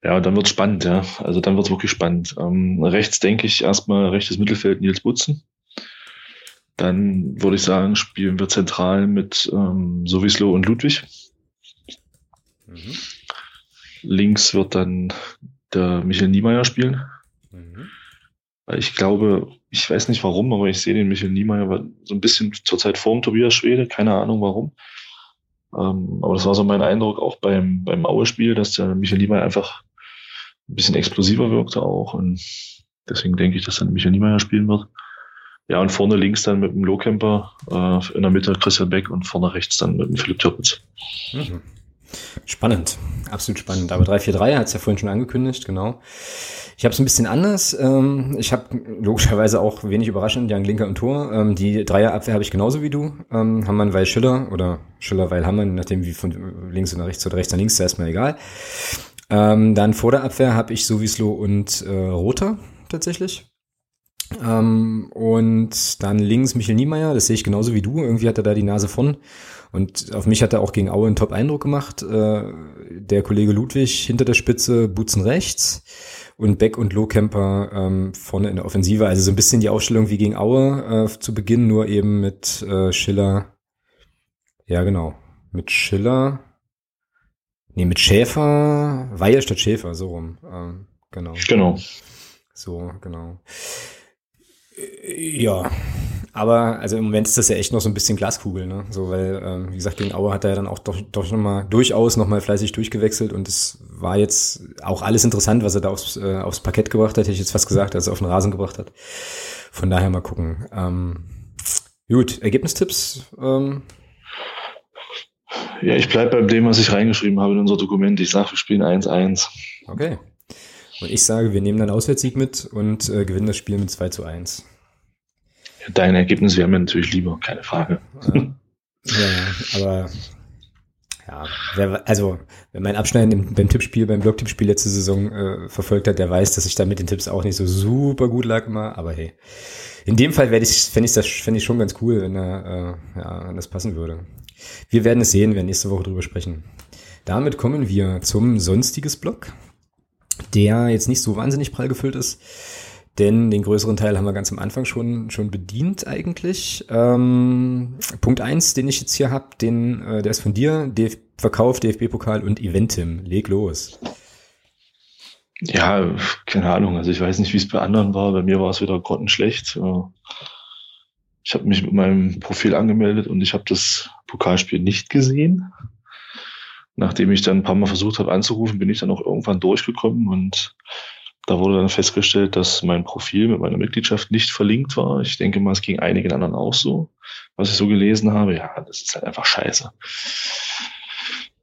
Ja, dann wird spannend, ja. Also dann wird es wirklich spannend. Ähm, rechts denke ich erstmal rechtes Mittelfeld Nils Butzen. Dann würde ich sagen, spielen wir zentral mit ähm, Sowislo und Ludwig. Mhm. Links wird dann der Michael Niemeyer spielen. Mhm. Ich glaube, ich weiß nicht warum, aber ich sehe den Michael Niemeyer so ein bisschen zurzeit vorm Tobias Schwede, keine Ahnung warum. Ähm, aber das war so mein Eindruck auch beim, beim Aue-Spiel, dass der Michael Niemeyer einfach ein bisschen explosiver wirkte auch. Und deswegen denke ich, dass dann Michael Niemeyer spielen wird. Ja, und vorne links dann mit dem Lohkemper, äh, in der Mitte Christian Beck und vorne rechts dann mit dem Philipp Türpitz. Mhm. Spannend, absolut spannend. Aber 3-4-3 hat es ja vorhin schon angekündigt, genau. Ich habe es ein bisschen anders. Ähm, ich habe logischerweise auch wenig überraschend Jan Linker im Tor. Ähm, die Dreierabwehr habe ich genauso wie du. Ähm, Hammann, weil Schiller oder Schiller, weil Hammann, nachdem wie von links oder rechts oder rechts nach links, ist erstmal egal. Dann vor der Abwehr habe ich Sowislo und äh, Rother tatsächlich. Und dann links Michel Niemeyer, das sehe ich genauso wie du. Irgendwie hat er da die Nase von. Und auf mich hat er auch gegen Aue einen Top-Eindruck gemacht. Äh, der Kollege Ludwig hinter der Spitze, Butzen rechts und Beck und Lohkemper ähm, vorne in der Offensive. Also so ein bisschen die Aufstellung wie gegen Aue äh, zu Beginn, nur eben mit äh, Schiller. Ja, genau. Mit Schiller. Nee, mit Schäfer. Weil statt Schäfer, so rum. Ähm, genau. Genau. So, genau. Ja, aber also im Moment ist das ja echt noch so ein bisschen Glaskugel, ne? So, weil, ähm, wie gesagt, gegen Aue hat er ja dann auch doch, doch nochmal durchaus nochmal fleißig durchgewechselt und es war jetzt auch alles interessant, was er da aufs, äh, aufs Parkett gebracht hat, hätte ich jetzt fast gesagt, als er auf den Rasen gebracht hat. Von daher mal gucken. Ähm, gut, Ergebnistipps. Ähm. Ja, ich bleib bei dem, was ich reingeschrieben habe in unser Dokument. Ich sage, wir spielen 1-1. Okay. Und ich sage, wir nehmen dann Auswärtssieg mit und äh, gewinnen das Spiel mit 2 zu 1. Dein Ergebnis wäre mir natürlich lieber, keine Frage. Ja, ja aber ja, also wenn mein Abschneiden im, beim Tippspiel, beim Blog-Tippspiel letzte Saison äh, verfolgt hat, der weiß, dass ich da mit den Tipps auch nicht so super gut lag immer, aber hey. In dem Fall werde ich, fände ich das, fände ich schon ganz cool, wenn er, äh, ja, das passen würde. Wir werden es sehen, wir werden nächste Woche drüber sprechen. Damit kommen wir zum sonstiges Blog, der jetzt nicht so wahnsinnig prall gefüllt ist. Denn den größeren Teil haben wir ganz am Anfang schon, schon bedient eigentlich. Ähm, Punkt eins, den ich jetzt hier habe, äh, der ist von dir, DF Verkauf, DFB-Pokal und Eventim. Leg los. Ja, keine Ahnung. Also ich weiß nicht, wie es bei anderen war. Bei mir war es wieder grottenschlecht. Äh, ich habe mich mit meinem Profil angemeldet und ich habe das Pokalspiel nicht gesehen. Nachdem ich dann ein paar Mal versucht habe anzurufen, bin ich dann auch irgendwann durchgekommen und da wurde dann festgestellt, dass mein Profil mit meiner Mitgliedschaft nicht verlinkt war. Ich denke mal, es ging einigen anderen auch so, was ich so gelesen habe. Ja, das ist halt einfach scheiße.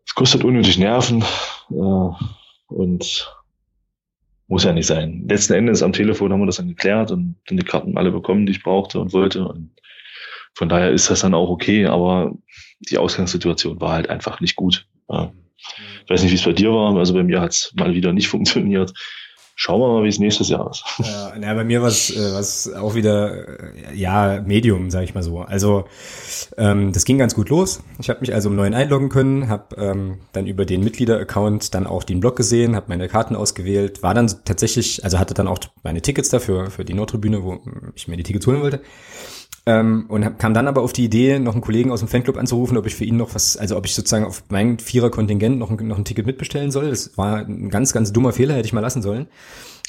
Es kostet unnötig Nerven äh, und muss ja nicht sein. Letzten Endes am Telefon haben wir das dann geklärt und dann die Karten alle bekommen, die ich brauchte und wollte. Und von daher ist das dann auch okay, aber die Ausgangssituation war halt einfach nicht gut. Ja. Ich weiß nicht, wie es bei dir war. Also bei mir hat es mal wieder nicht funktioniert. Schauen wir mal, wie es nächstes Jahr ist. Ja, na, bei mir war es äh, auch wieder, äh, ja, Medium, sage ich mal so. Also ähm, das ging ganz gut los. Ich habe mich also im neuen einloggen können, habe ähm, dann über den Mitglieder-Account dann auch den Blog gesehen, habe meine Karten ausgewählt, war dann tatsächlich, also hatte dann auch meine Tickets dafür für die Nordtribüne, wo ich mir die Tickets holen wollte. Ähm, und hab, kam dann aber auf die Idee, noch einen Kollegen aus dem Fanclub anzurufen, ob ich für ihn noch was, also ob ich sozusagen auf mein Vierer-Kontingent noch, ein, noch ein Ticket mitbestellen soll. Das war ein ganz, ganz dummer Fehler, hätte ich mal lassen sollen.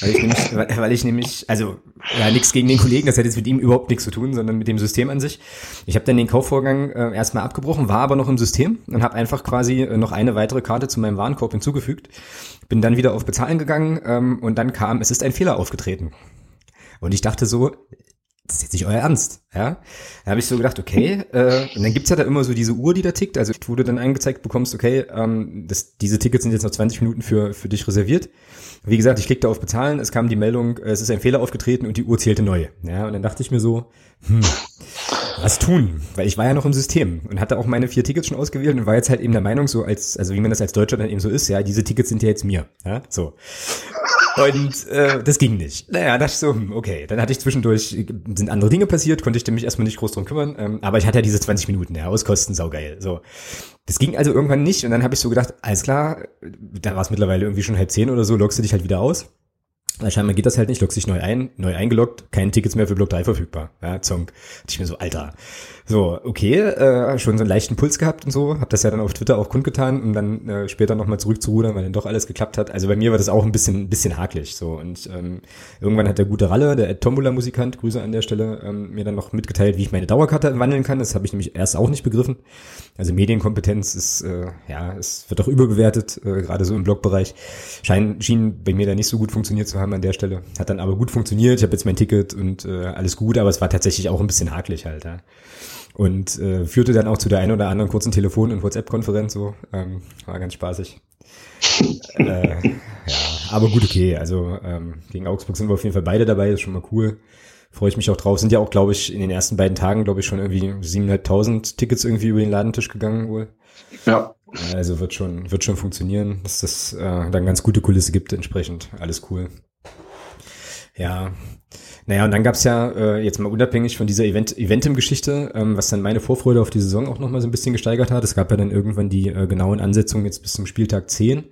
Weil ich nämlich, weil ich nämlich also ja, nichts gegen den Kollegen, das hat jetzt mit ihm überhaupt nichts zu tun, sondern mit dem System an sich. Ich habe dann den Kaufvorgang äh, erstmal abgebrochen, war aber noch im System und habe einfach quasi äh, noch eine weitere Karte zu meinem Warenkorb hinzugefügt. Bin dann wieder auf Bezahlen gegangen ähm, und dann kam, es ist ein Fehler aufgetreten. Und ich dachte so, das ist jetzt nicht euer Ernst, ja? Da habe ich so gedacht, okay, äh, und dann gibt's ja da immer so diese Uhr, die da tickt, also wo du dann angezeigt bekommst, okay, ähm, das, diese Tickets sind jetzt noch 20 Minuten für, für dich reserviert. Wie gesagt, ich klickte auf Bezahlen, es kam die Meldung, es ist ein Fehler aufgetreten und die Uhr zählte neu. Ja, und dann dachte ich mir so, hm, was tun? Weil ich war ja noch im System und hatte auch meine vier Tickets schon ausgewählt und war jetzt halt eben der Meinung, so als, also wie man das als Deutscher dann eben so ist, ja, diese Tickets sind ja jetzt mir. Ja, so. Und äh, das ging nicht. Naja, ich so, hm, okay. Dann hatte ich zwischendurch, sind andere Dinge passiert, konnte ich mich erstmal nicht groß drum kümmern. Ähm, aber ich hatte ja diese 20 Minuten, ja, Auskosten, saugeil. So. Das ging also irgendwann nicht und dann habe ich so gedacht, alles klar, da war es mittlerweile irgendwie schon halb zehn oder so, loggst du dich halt wieder aus. Weil scheinbar geht das halt nicht, loggst dich neu ein, neu eingeloggt, keine Tickets mehr für Block 3 verfügbar. Ja, Zonk. ich mir so, Alter. So, okay, äh, schon so einen leichten Puls gehabt und so, hab das ja dann auf Twitter auch kundgetan, um dann äh, später nochmal zurückzurudern, weil dann doch alles geklappt hat. Also bei mir war das auch ein bisschen, ein bisschen hakelig. So. Und ähm, irgendwann hat der gute Ralle, der Tombola-Musikant, Grüße an der Stelle, ähm, mir dann noch mitgeteilt, wie ich meine Dauerkarte wandeln kann. Das habe ich nämlich erst auch nicht begriffen. Also Medienkompetenz ist, äh, ja, es wird auch überbewertet, äh, gerade so im Blogbereich. Schein, schien bei mir da nicht so gut funktioniert zu haben an der Stelle. Hat dann aber gut funktioniert. Ich habe jetzt mein Ticket und äh, alles gut, aber es war tatsächlich auch ein bisschen hakelig halt. Ja und äh, führte dann auch zu der einen oder anderen kurzen Telefon- und WhatsApp-Konferenz so. Ähm, war ganz spaßig. äh, ja, aber gut, okay. Also ähm, gegen Augsburg sind wir auf jeden Fall beide dabei, ist schon mal cool. Freue ich mich auch drauf. Sind ja auch, glaube ich, in den ersten beiden Tagen, glaube ich, schon irgendwie 7.500 Tickets irgendwie über den Ladentisch gegangen wohl. Ja. Also wird schon, wird schon funktionieren, dass das äh, dann ganz gute Kulisse gibt entsprechend. Alles cool. Ja, naja, und dann gab's ja äh, jetzt mal unabhängig von dieser Event Eventim-Geschichte, ähm, was dann meine Vorfreude auf die Saison auch nochmal so ein bisschen gesteigert hat. Es gab ja dann irgendwann die äh, genauen Ansetzungen jetzt bis zum Spieltag 10.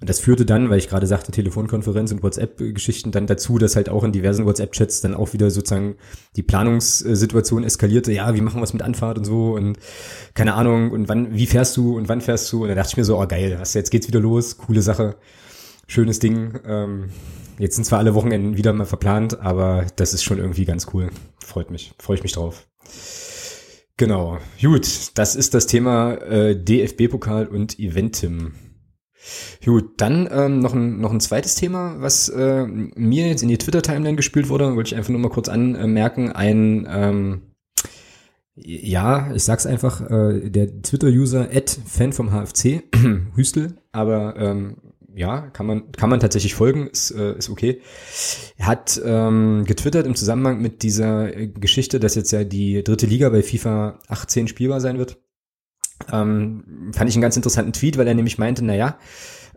Und das führte dann, weil ich gerade sagte, Telefonkonferenz und WhatsApp-Geschichten dann dazu, dass halt auch in diversen WhatsApp-Chats dann auch wieder sozusagen die Planungssituation eskalierte. Ja, wie machen wir es mit Anfahrt und so und keine Ahnung und wann, wie fährst du und wann fährst du? Und da dachte ich mir so, oh geil, was, jetzt geht's wieder los, coole Sache. schönes Ding. Ähm, jetzt sind zwar alle Wochenenden wieder mal verplant, aber das ist schon irgendwie ganz cool. Freut mich, freue ich mich drauf. Genau, gut, das ist das Thema äh, DFB-Pokal und Eventim. Gut, dann ähm, noch, ein, noch ein zweites Thema, was äh, mir jetzt in die Twitter-Timeline gespielt wurde, wollte ich einfach nur mal kurz anmerken. Ein, ähm, ja, ich sag's einfach, äh, der Twitter-User Fan vom HFC, Hüstel, aber ähm, ja, kann man, kann man tatsächlich folgen, ist, äh, ist okay. Er hat ähm, getwittert im Zusammenhang mit dieser Geschichte, dass jetzt ja die dritte Liga bei FIFA 18 spielbar sein wird. Ähm, fand ich einen ganz interessanten Tweet, weil er nämlich meinte, na ja,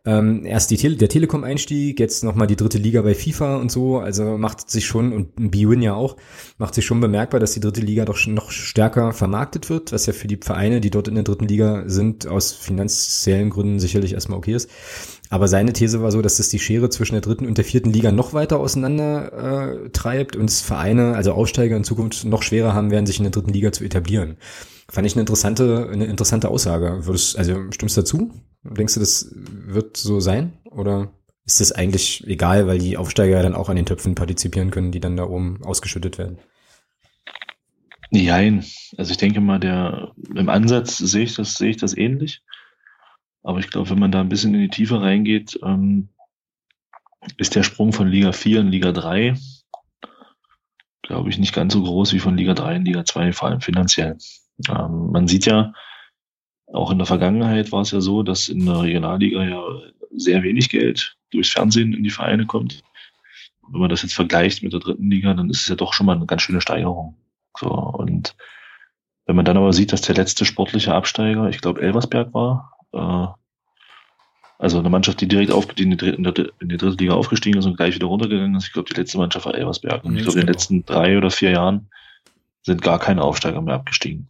ähm, erst die Tele der Telekom-Einstieg, jetzt nochmal die dritte Liga bei FIFA und so, also macht sich schon, und B-Win ja auch, macht sich schon bemerkbar, dass die dritte Liga doch noch stärker vermarktet wird, was ja für die Vereine, die dort in der dritten Liga sind, aus finanziellen Gründen sicherlich erstmal okay ist. Aber seine These war so, dass das die Schere zwischen der dritten und der vierten Liga noch weiter auseinander äh, treibt und Vereine, also Aufsteiger in Zukunft noch schwerer haben werden, sich in der dritten Liga zu etablieren. Fand ich eine interessante, eine interessante Aussage. Würdest, also stimmst du dazu? Denkst du, das wird so sein? Oder ist das eigentlich egal, weil die Aufsteiger dann auch an den Töpfen partizipieren können, die dann da oben ausgeschüttet werden? Nein, also ich denke mal, der im Ansatz sehe ich das, sehe ich das ähnlich. Aber ich glaube, wenn man da ein bisschen in die Tiefe reingeht, ähm, ist der Sprung von Liga 4 in Liga 3, glaube ich, nicht ganz so groß wie von Liga 3 in Liga 2, vor allem finanziell. Ähm, man sieht ja, auch in der Vergangenheit war es ja so, dass in der Regionalliga ja sehr wenig Geld durchs Fernsehen in die Vereine kommt. Wenn man das jetzt vergleicht mit der dritten Liga, dann ist es ja doch schon mal eine ganz schöne Steigerung. So, und wenn man dann aber sieht, dass der letzte sportliche Absteiger, ich glaube Elversberg war, äh, also eine Mannschaft, die direkt auf, die in, die, in, der, in die dritte Liga aufgestiegen ist und gleich wieder runtergegangen ist. Ich glaube, die letzte Mannschaft war Elversberg. Und ich glaube, in den letzten drei oder vier Jahren sind gar keine Aufsteiger mehr abgestiegen.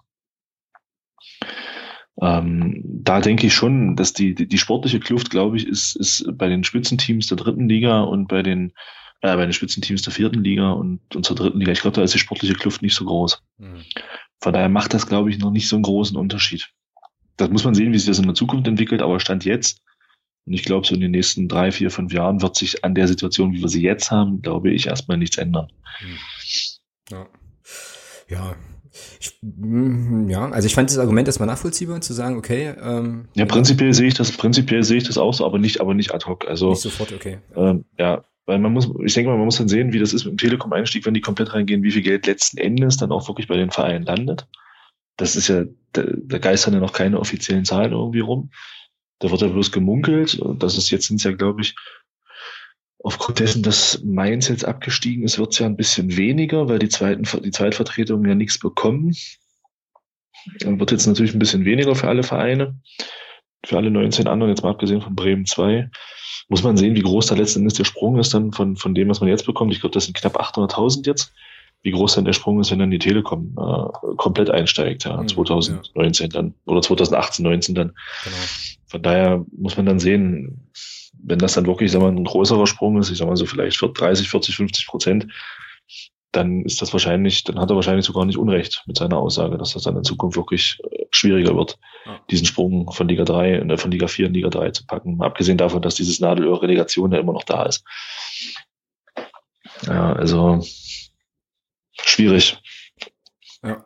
Ähm, da denke ich schon, dass die, die, die sportliche Kluft, glaube ich, ist, ist bei den Spitzenteams der dritten Liga und bei den, äh, bei den Spitzenteams der vierten Liga und, und zur dritten Liga. Ich glaube, da ist die sportliche Kluft nicht so groß. Mhm. Von daher macht das, glaube ich, noch nicht so einen großen Unterschied das muss man sehen, wie sich das in der Zukunft entwickelt, aber Stand jetzt, und ich glaube, so in den nächsten drei, vier, fünf Jahren wird sich an der Situation, wie wir sie jetzt haben, glaube ich, erstmal nichts ändern. Ja. Ja, ich, mm, ja, also ich fand das Argument erstmal nachvollziehbar, zu sagen, okay. Ähm, ja, prinzipiell sehe ich das, prinzipiell sehe ich das auch so, aber nicht, aber nicht ad hoc. Also nicht sofort, okay. Ähm, ja, weil man muss, ich denke mal, man muss dann sehen, wie das ist mit dem Telekom-Einstieg, wenn die komplett reingehen, wie viel Geld letzten Endes dann auch wirklich bei den Vereinen landet das ist ja, da, da geistern ja noch keine offiziellen Zahlen irgendwie rum. Da wird ja bloß gemunkelt. Und das ist jetzt sind ja, glaube ich, aufgrund dessen, dass Mainz jetzt abgestiegen ist, wird es ja ein bisschen weniger, weil die zweiten, die Zweitvertretungen ja nichts bekommen. Dann wird jetzt natürlich ein bisschen weniger für alle Vereine. Für alle 19 anderen, jetzt mal abgesehen von Bremen 2, muss man sehen, wie groß da letzten Endes der Sprung ist dann von, von dem, was man jetzt bekommt. Ich glaube, das sind knapp 800.000 jetzt wie groß dann der Sprung ist, wenn dann die Telekom äh, komplett einsteigt, ja, 2019 mhm, ja. dann oder 2018, 19 dann. Genau. Von daher muss man dann sehen, wenn das dann wirklich, sag mal, ein größerer Sprung ist, ich sag mal so vielleicht 30, 40, 50 Prozent, dann ist das wahrscheinlich, dann hat er wahrscheinlich sogar nicht Unrecht mit seiner Aussage, dass das dann in Zukunft wirklich äh, schwieriger wird, ja. diesen Sprung von Liga 3, äh, von Liga 4 in Liga 3 zu packen. Abgesehen davon, dass dieses Nadelöhr-Relegation ja immer noch da ist. Ja, also schwierig. Ja.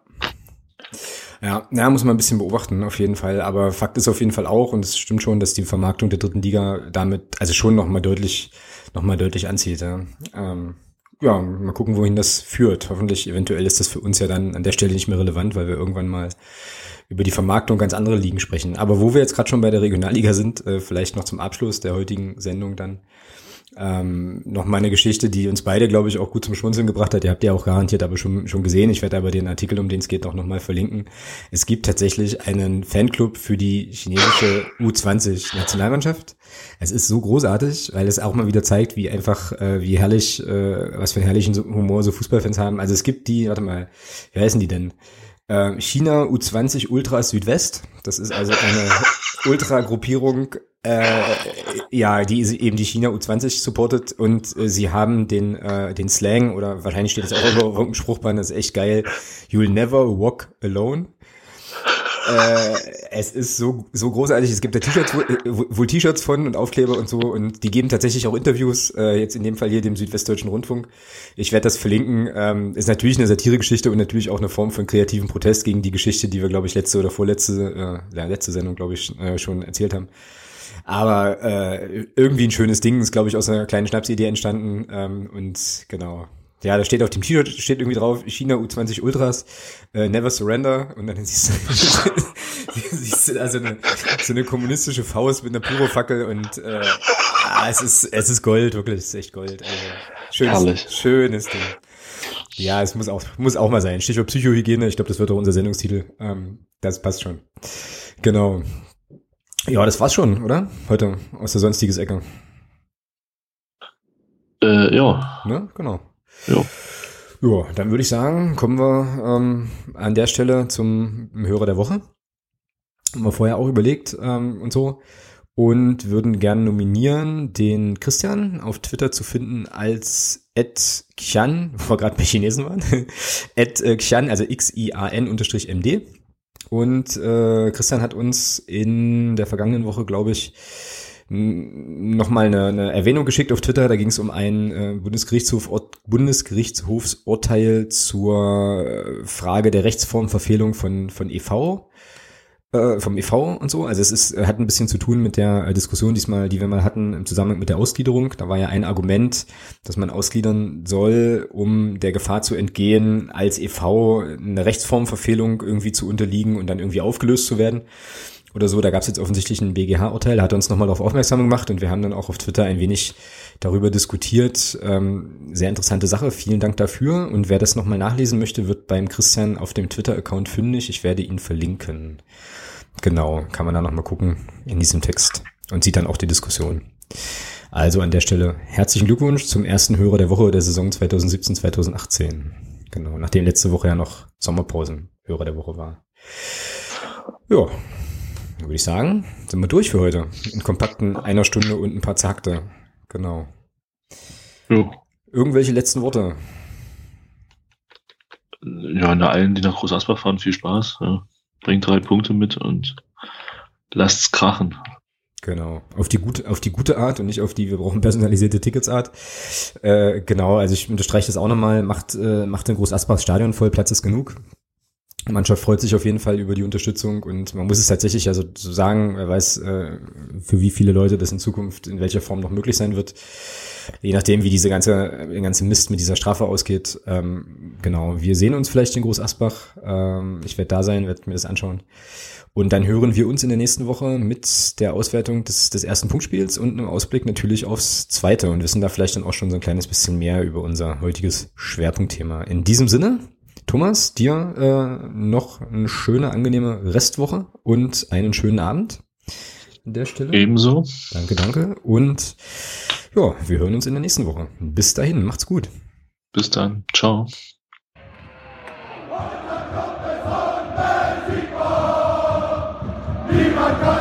Ja, ja, muss man ein bisschen beobachten, auf jeden Fall. Aber Fakt ist auf jeden Fall auch, und es stimmt schon, dass die Vermarktung der dritten Liga damit, also schon nochmal deutlich, noch mal deutlich anzieht. Ja. Ähm, ja, mal gucken, wohin das führt. Hoffentlich, eventuell ist das für uns ja dann an der Stelle nicht mehr relevant, weil wir irgendwann mal über die Vermarktung ganz andere Ligen sprechen. Aber wo wir jetzt gerade schon bei der Regionalliga sind, äh, vielleicht noch zum Abschluss der heutigen Sendung dann. Ähm, noch mal eine Geschichte, die uns beide, glaube ich, auch gut zum Schmunzeln gebracht hat. Ihr habt ja auch garantiert aber schon, schon gesehen. Ich werde aber den Artikel, um den es geht, auch noch mal verlinken. Es gibt tatsächlich einen Fanclub für die chinesische U20-Nationalmannschaft. Es ist so großartig, weil es auch mal wieder zeigt, wie einfach, äh, wie herrlich, äh, was für einen herrlichen Humor so Fußballfans haben. Also es gibt die, warte mal, wie heißen die denn? Äh, China U20 Ultra Südwest. Das ist also eine Ultra-Gruppierung äh, ja, die eben die China U20 supportet und äh, sie haben den, äh, den Slang oder wahrscheinlich steht das auch über irgendeinem Spruchband, das ist echt geil. You'll never walk alone. äh, es ist so, so großartig. Es gibt da T-Shirts, wohl T-Shirts von und Aufkleber und so. Und die geben tatsächlich auch Interviews, äh, jetzt in dem Fall hier dem Südwestdeutschen Rundfunk. Ich werde das verlinken. Ähm, ist natürlich eine Satiregeschichte und natürlich auch eine Form von kreativen Protest gegen die Geschichte, die wir, glaube ich, letzte oder vorletzte, äh, ja, letzte Sendung, glaube ich, äh, schon erzählt haben. Aber äh, irgendwie ein schönes Ding, ist, glaube ich, aus einer kleinen Schnapsidee entstanden. Ähm, und genau, ja, da steht auf dem T-Shirt steht irgendwie drauf China U20 Ultras, äh, Never Surrender und dann siehst du, siehst du also eine, so eine kommunistische Faust mit einer Pyrofackel und äh, ah, es ist es ist Gold, wirklich, es ist echt Gold. Also, schönes, Herrlich. schönes Ding. Ja, es muss auch muss auch mal sein. Stichwort Psychohygiene, ich glaube, das wird auch unser Sendungstitel. Ähm, das passt schon. Genau. Ja, das war's schon, oder? Heute aus der sonstiges Ecke. Äh, ja. Ne? Genau. Ja. Ja, dann würde ich sagen, kommen wir ähm, an der Stelle zum Hörer der Woche. Haben wir vorher auch überlegt ähm, und so. Und würden gerne nominieren den Christian auf Twitter zu finden als Ed Xian, wo wir gerade bei Chinesen waren. Ed äh, Xian, also X-I-A-N unterstrich MD. Und äh, Christian hat uns in der vergangenen Woche, glaube ich, nochmal eine, eine Erwähnung geschickt auf Twitter. Da ging es um ein äh, Bundesgerichtshof, Bundesgerichtshofsurteil zur äh, Frage der Rechtsformverfehlung von, von EV äh, vom EV und so. Also es ist, hat ein bisschen zu tun mit der äh, Diskussion diesmal, die wir mal hatten im Zusammenhang mit der Ausgliederung. Da war ja ein Argument, dass man ausgliedern soll, um der Gefahr zu entgehen, als EV eine Rechtsformverfehlung irgendwie zu unterliegen und dann irgendwie aufgelöst zu werden oder so. Da gab es jetzt offensichtlich ein BGH-Urteil, hat uns nochmal darauf aufmerksam gemacht und wir haben dann auch auf Twitter ein wenig darüber diskutiert. Ähm, sehr interessante Sache, vielen Dank dafür. Und wer das nochmal nachlesen möchte, wird beim Christian auf dem Twitter-Account fündig. Ich werde ihn verlinken. Genau, kann man da nochmal gucken in diesem Text und sieht dann auch die Diskussion. Also an der Stelle herzlichen Glückwunsch zum ersten Hörer der Woche der Saison 2017-2018. Genau, nachdem letzte Woche ja noch Sommerpausen Hörer der Woche war. Ja, würde ich sagen, sind wir durch für heute. In kompakten einer Stunde und ein paar Zakte. Genau. Ja. Irgendwelche letzten Worte? Ja, an allen, die nach Groß Asbach fahren, viel Spaß. Ja. Bringt drei Punkte mit und lasst's krachen. Genau, auf die gute, auf die gute Art und nicht auf die, wir brauchen personalisierte Tickets Art. Äh, genau, also ich unterstreiche das auch nochmal, macht, äh, macht den Groß Asbachs Stadion voll, Platz ist genug. Die Mannschaft freut sich auf jeden Fall über die Unterstützung und man muss es tatsächlich also so sagen, wer weiß, äh, für wie viele Leute das in Zukunft in welcher Form noch möglich sein wird. Je nachdem, wie diese ganze, der ganze Mist mit dieser Strafe ausgeht. Ähm, genau, wir sehen uns vielleicht in Groß Asbach. Ähm, ich werde da sein, werde mir das anschauen. Und dann hören wir uns in der nächsten Woche mit der Auswertung des, des ersten Punktspiels und einem Ausblick natürlich aufs zweite und wissen da vielleicht dann auch schon so ein kleines bisschen mehr über unser heutiges Schwerpunktthema. In diesem Sinne, Thomas, dir äh, noch eine schöne, angenehme Restwoche und einen schönen Abend an der Stelle. Ebenso. Danke, danke. Und ja, wir hören uns in der nächsten Woche. Bis dahin, macht's gut. Bis dann. Ciao. Niemand kann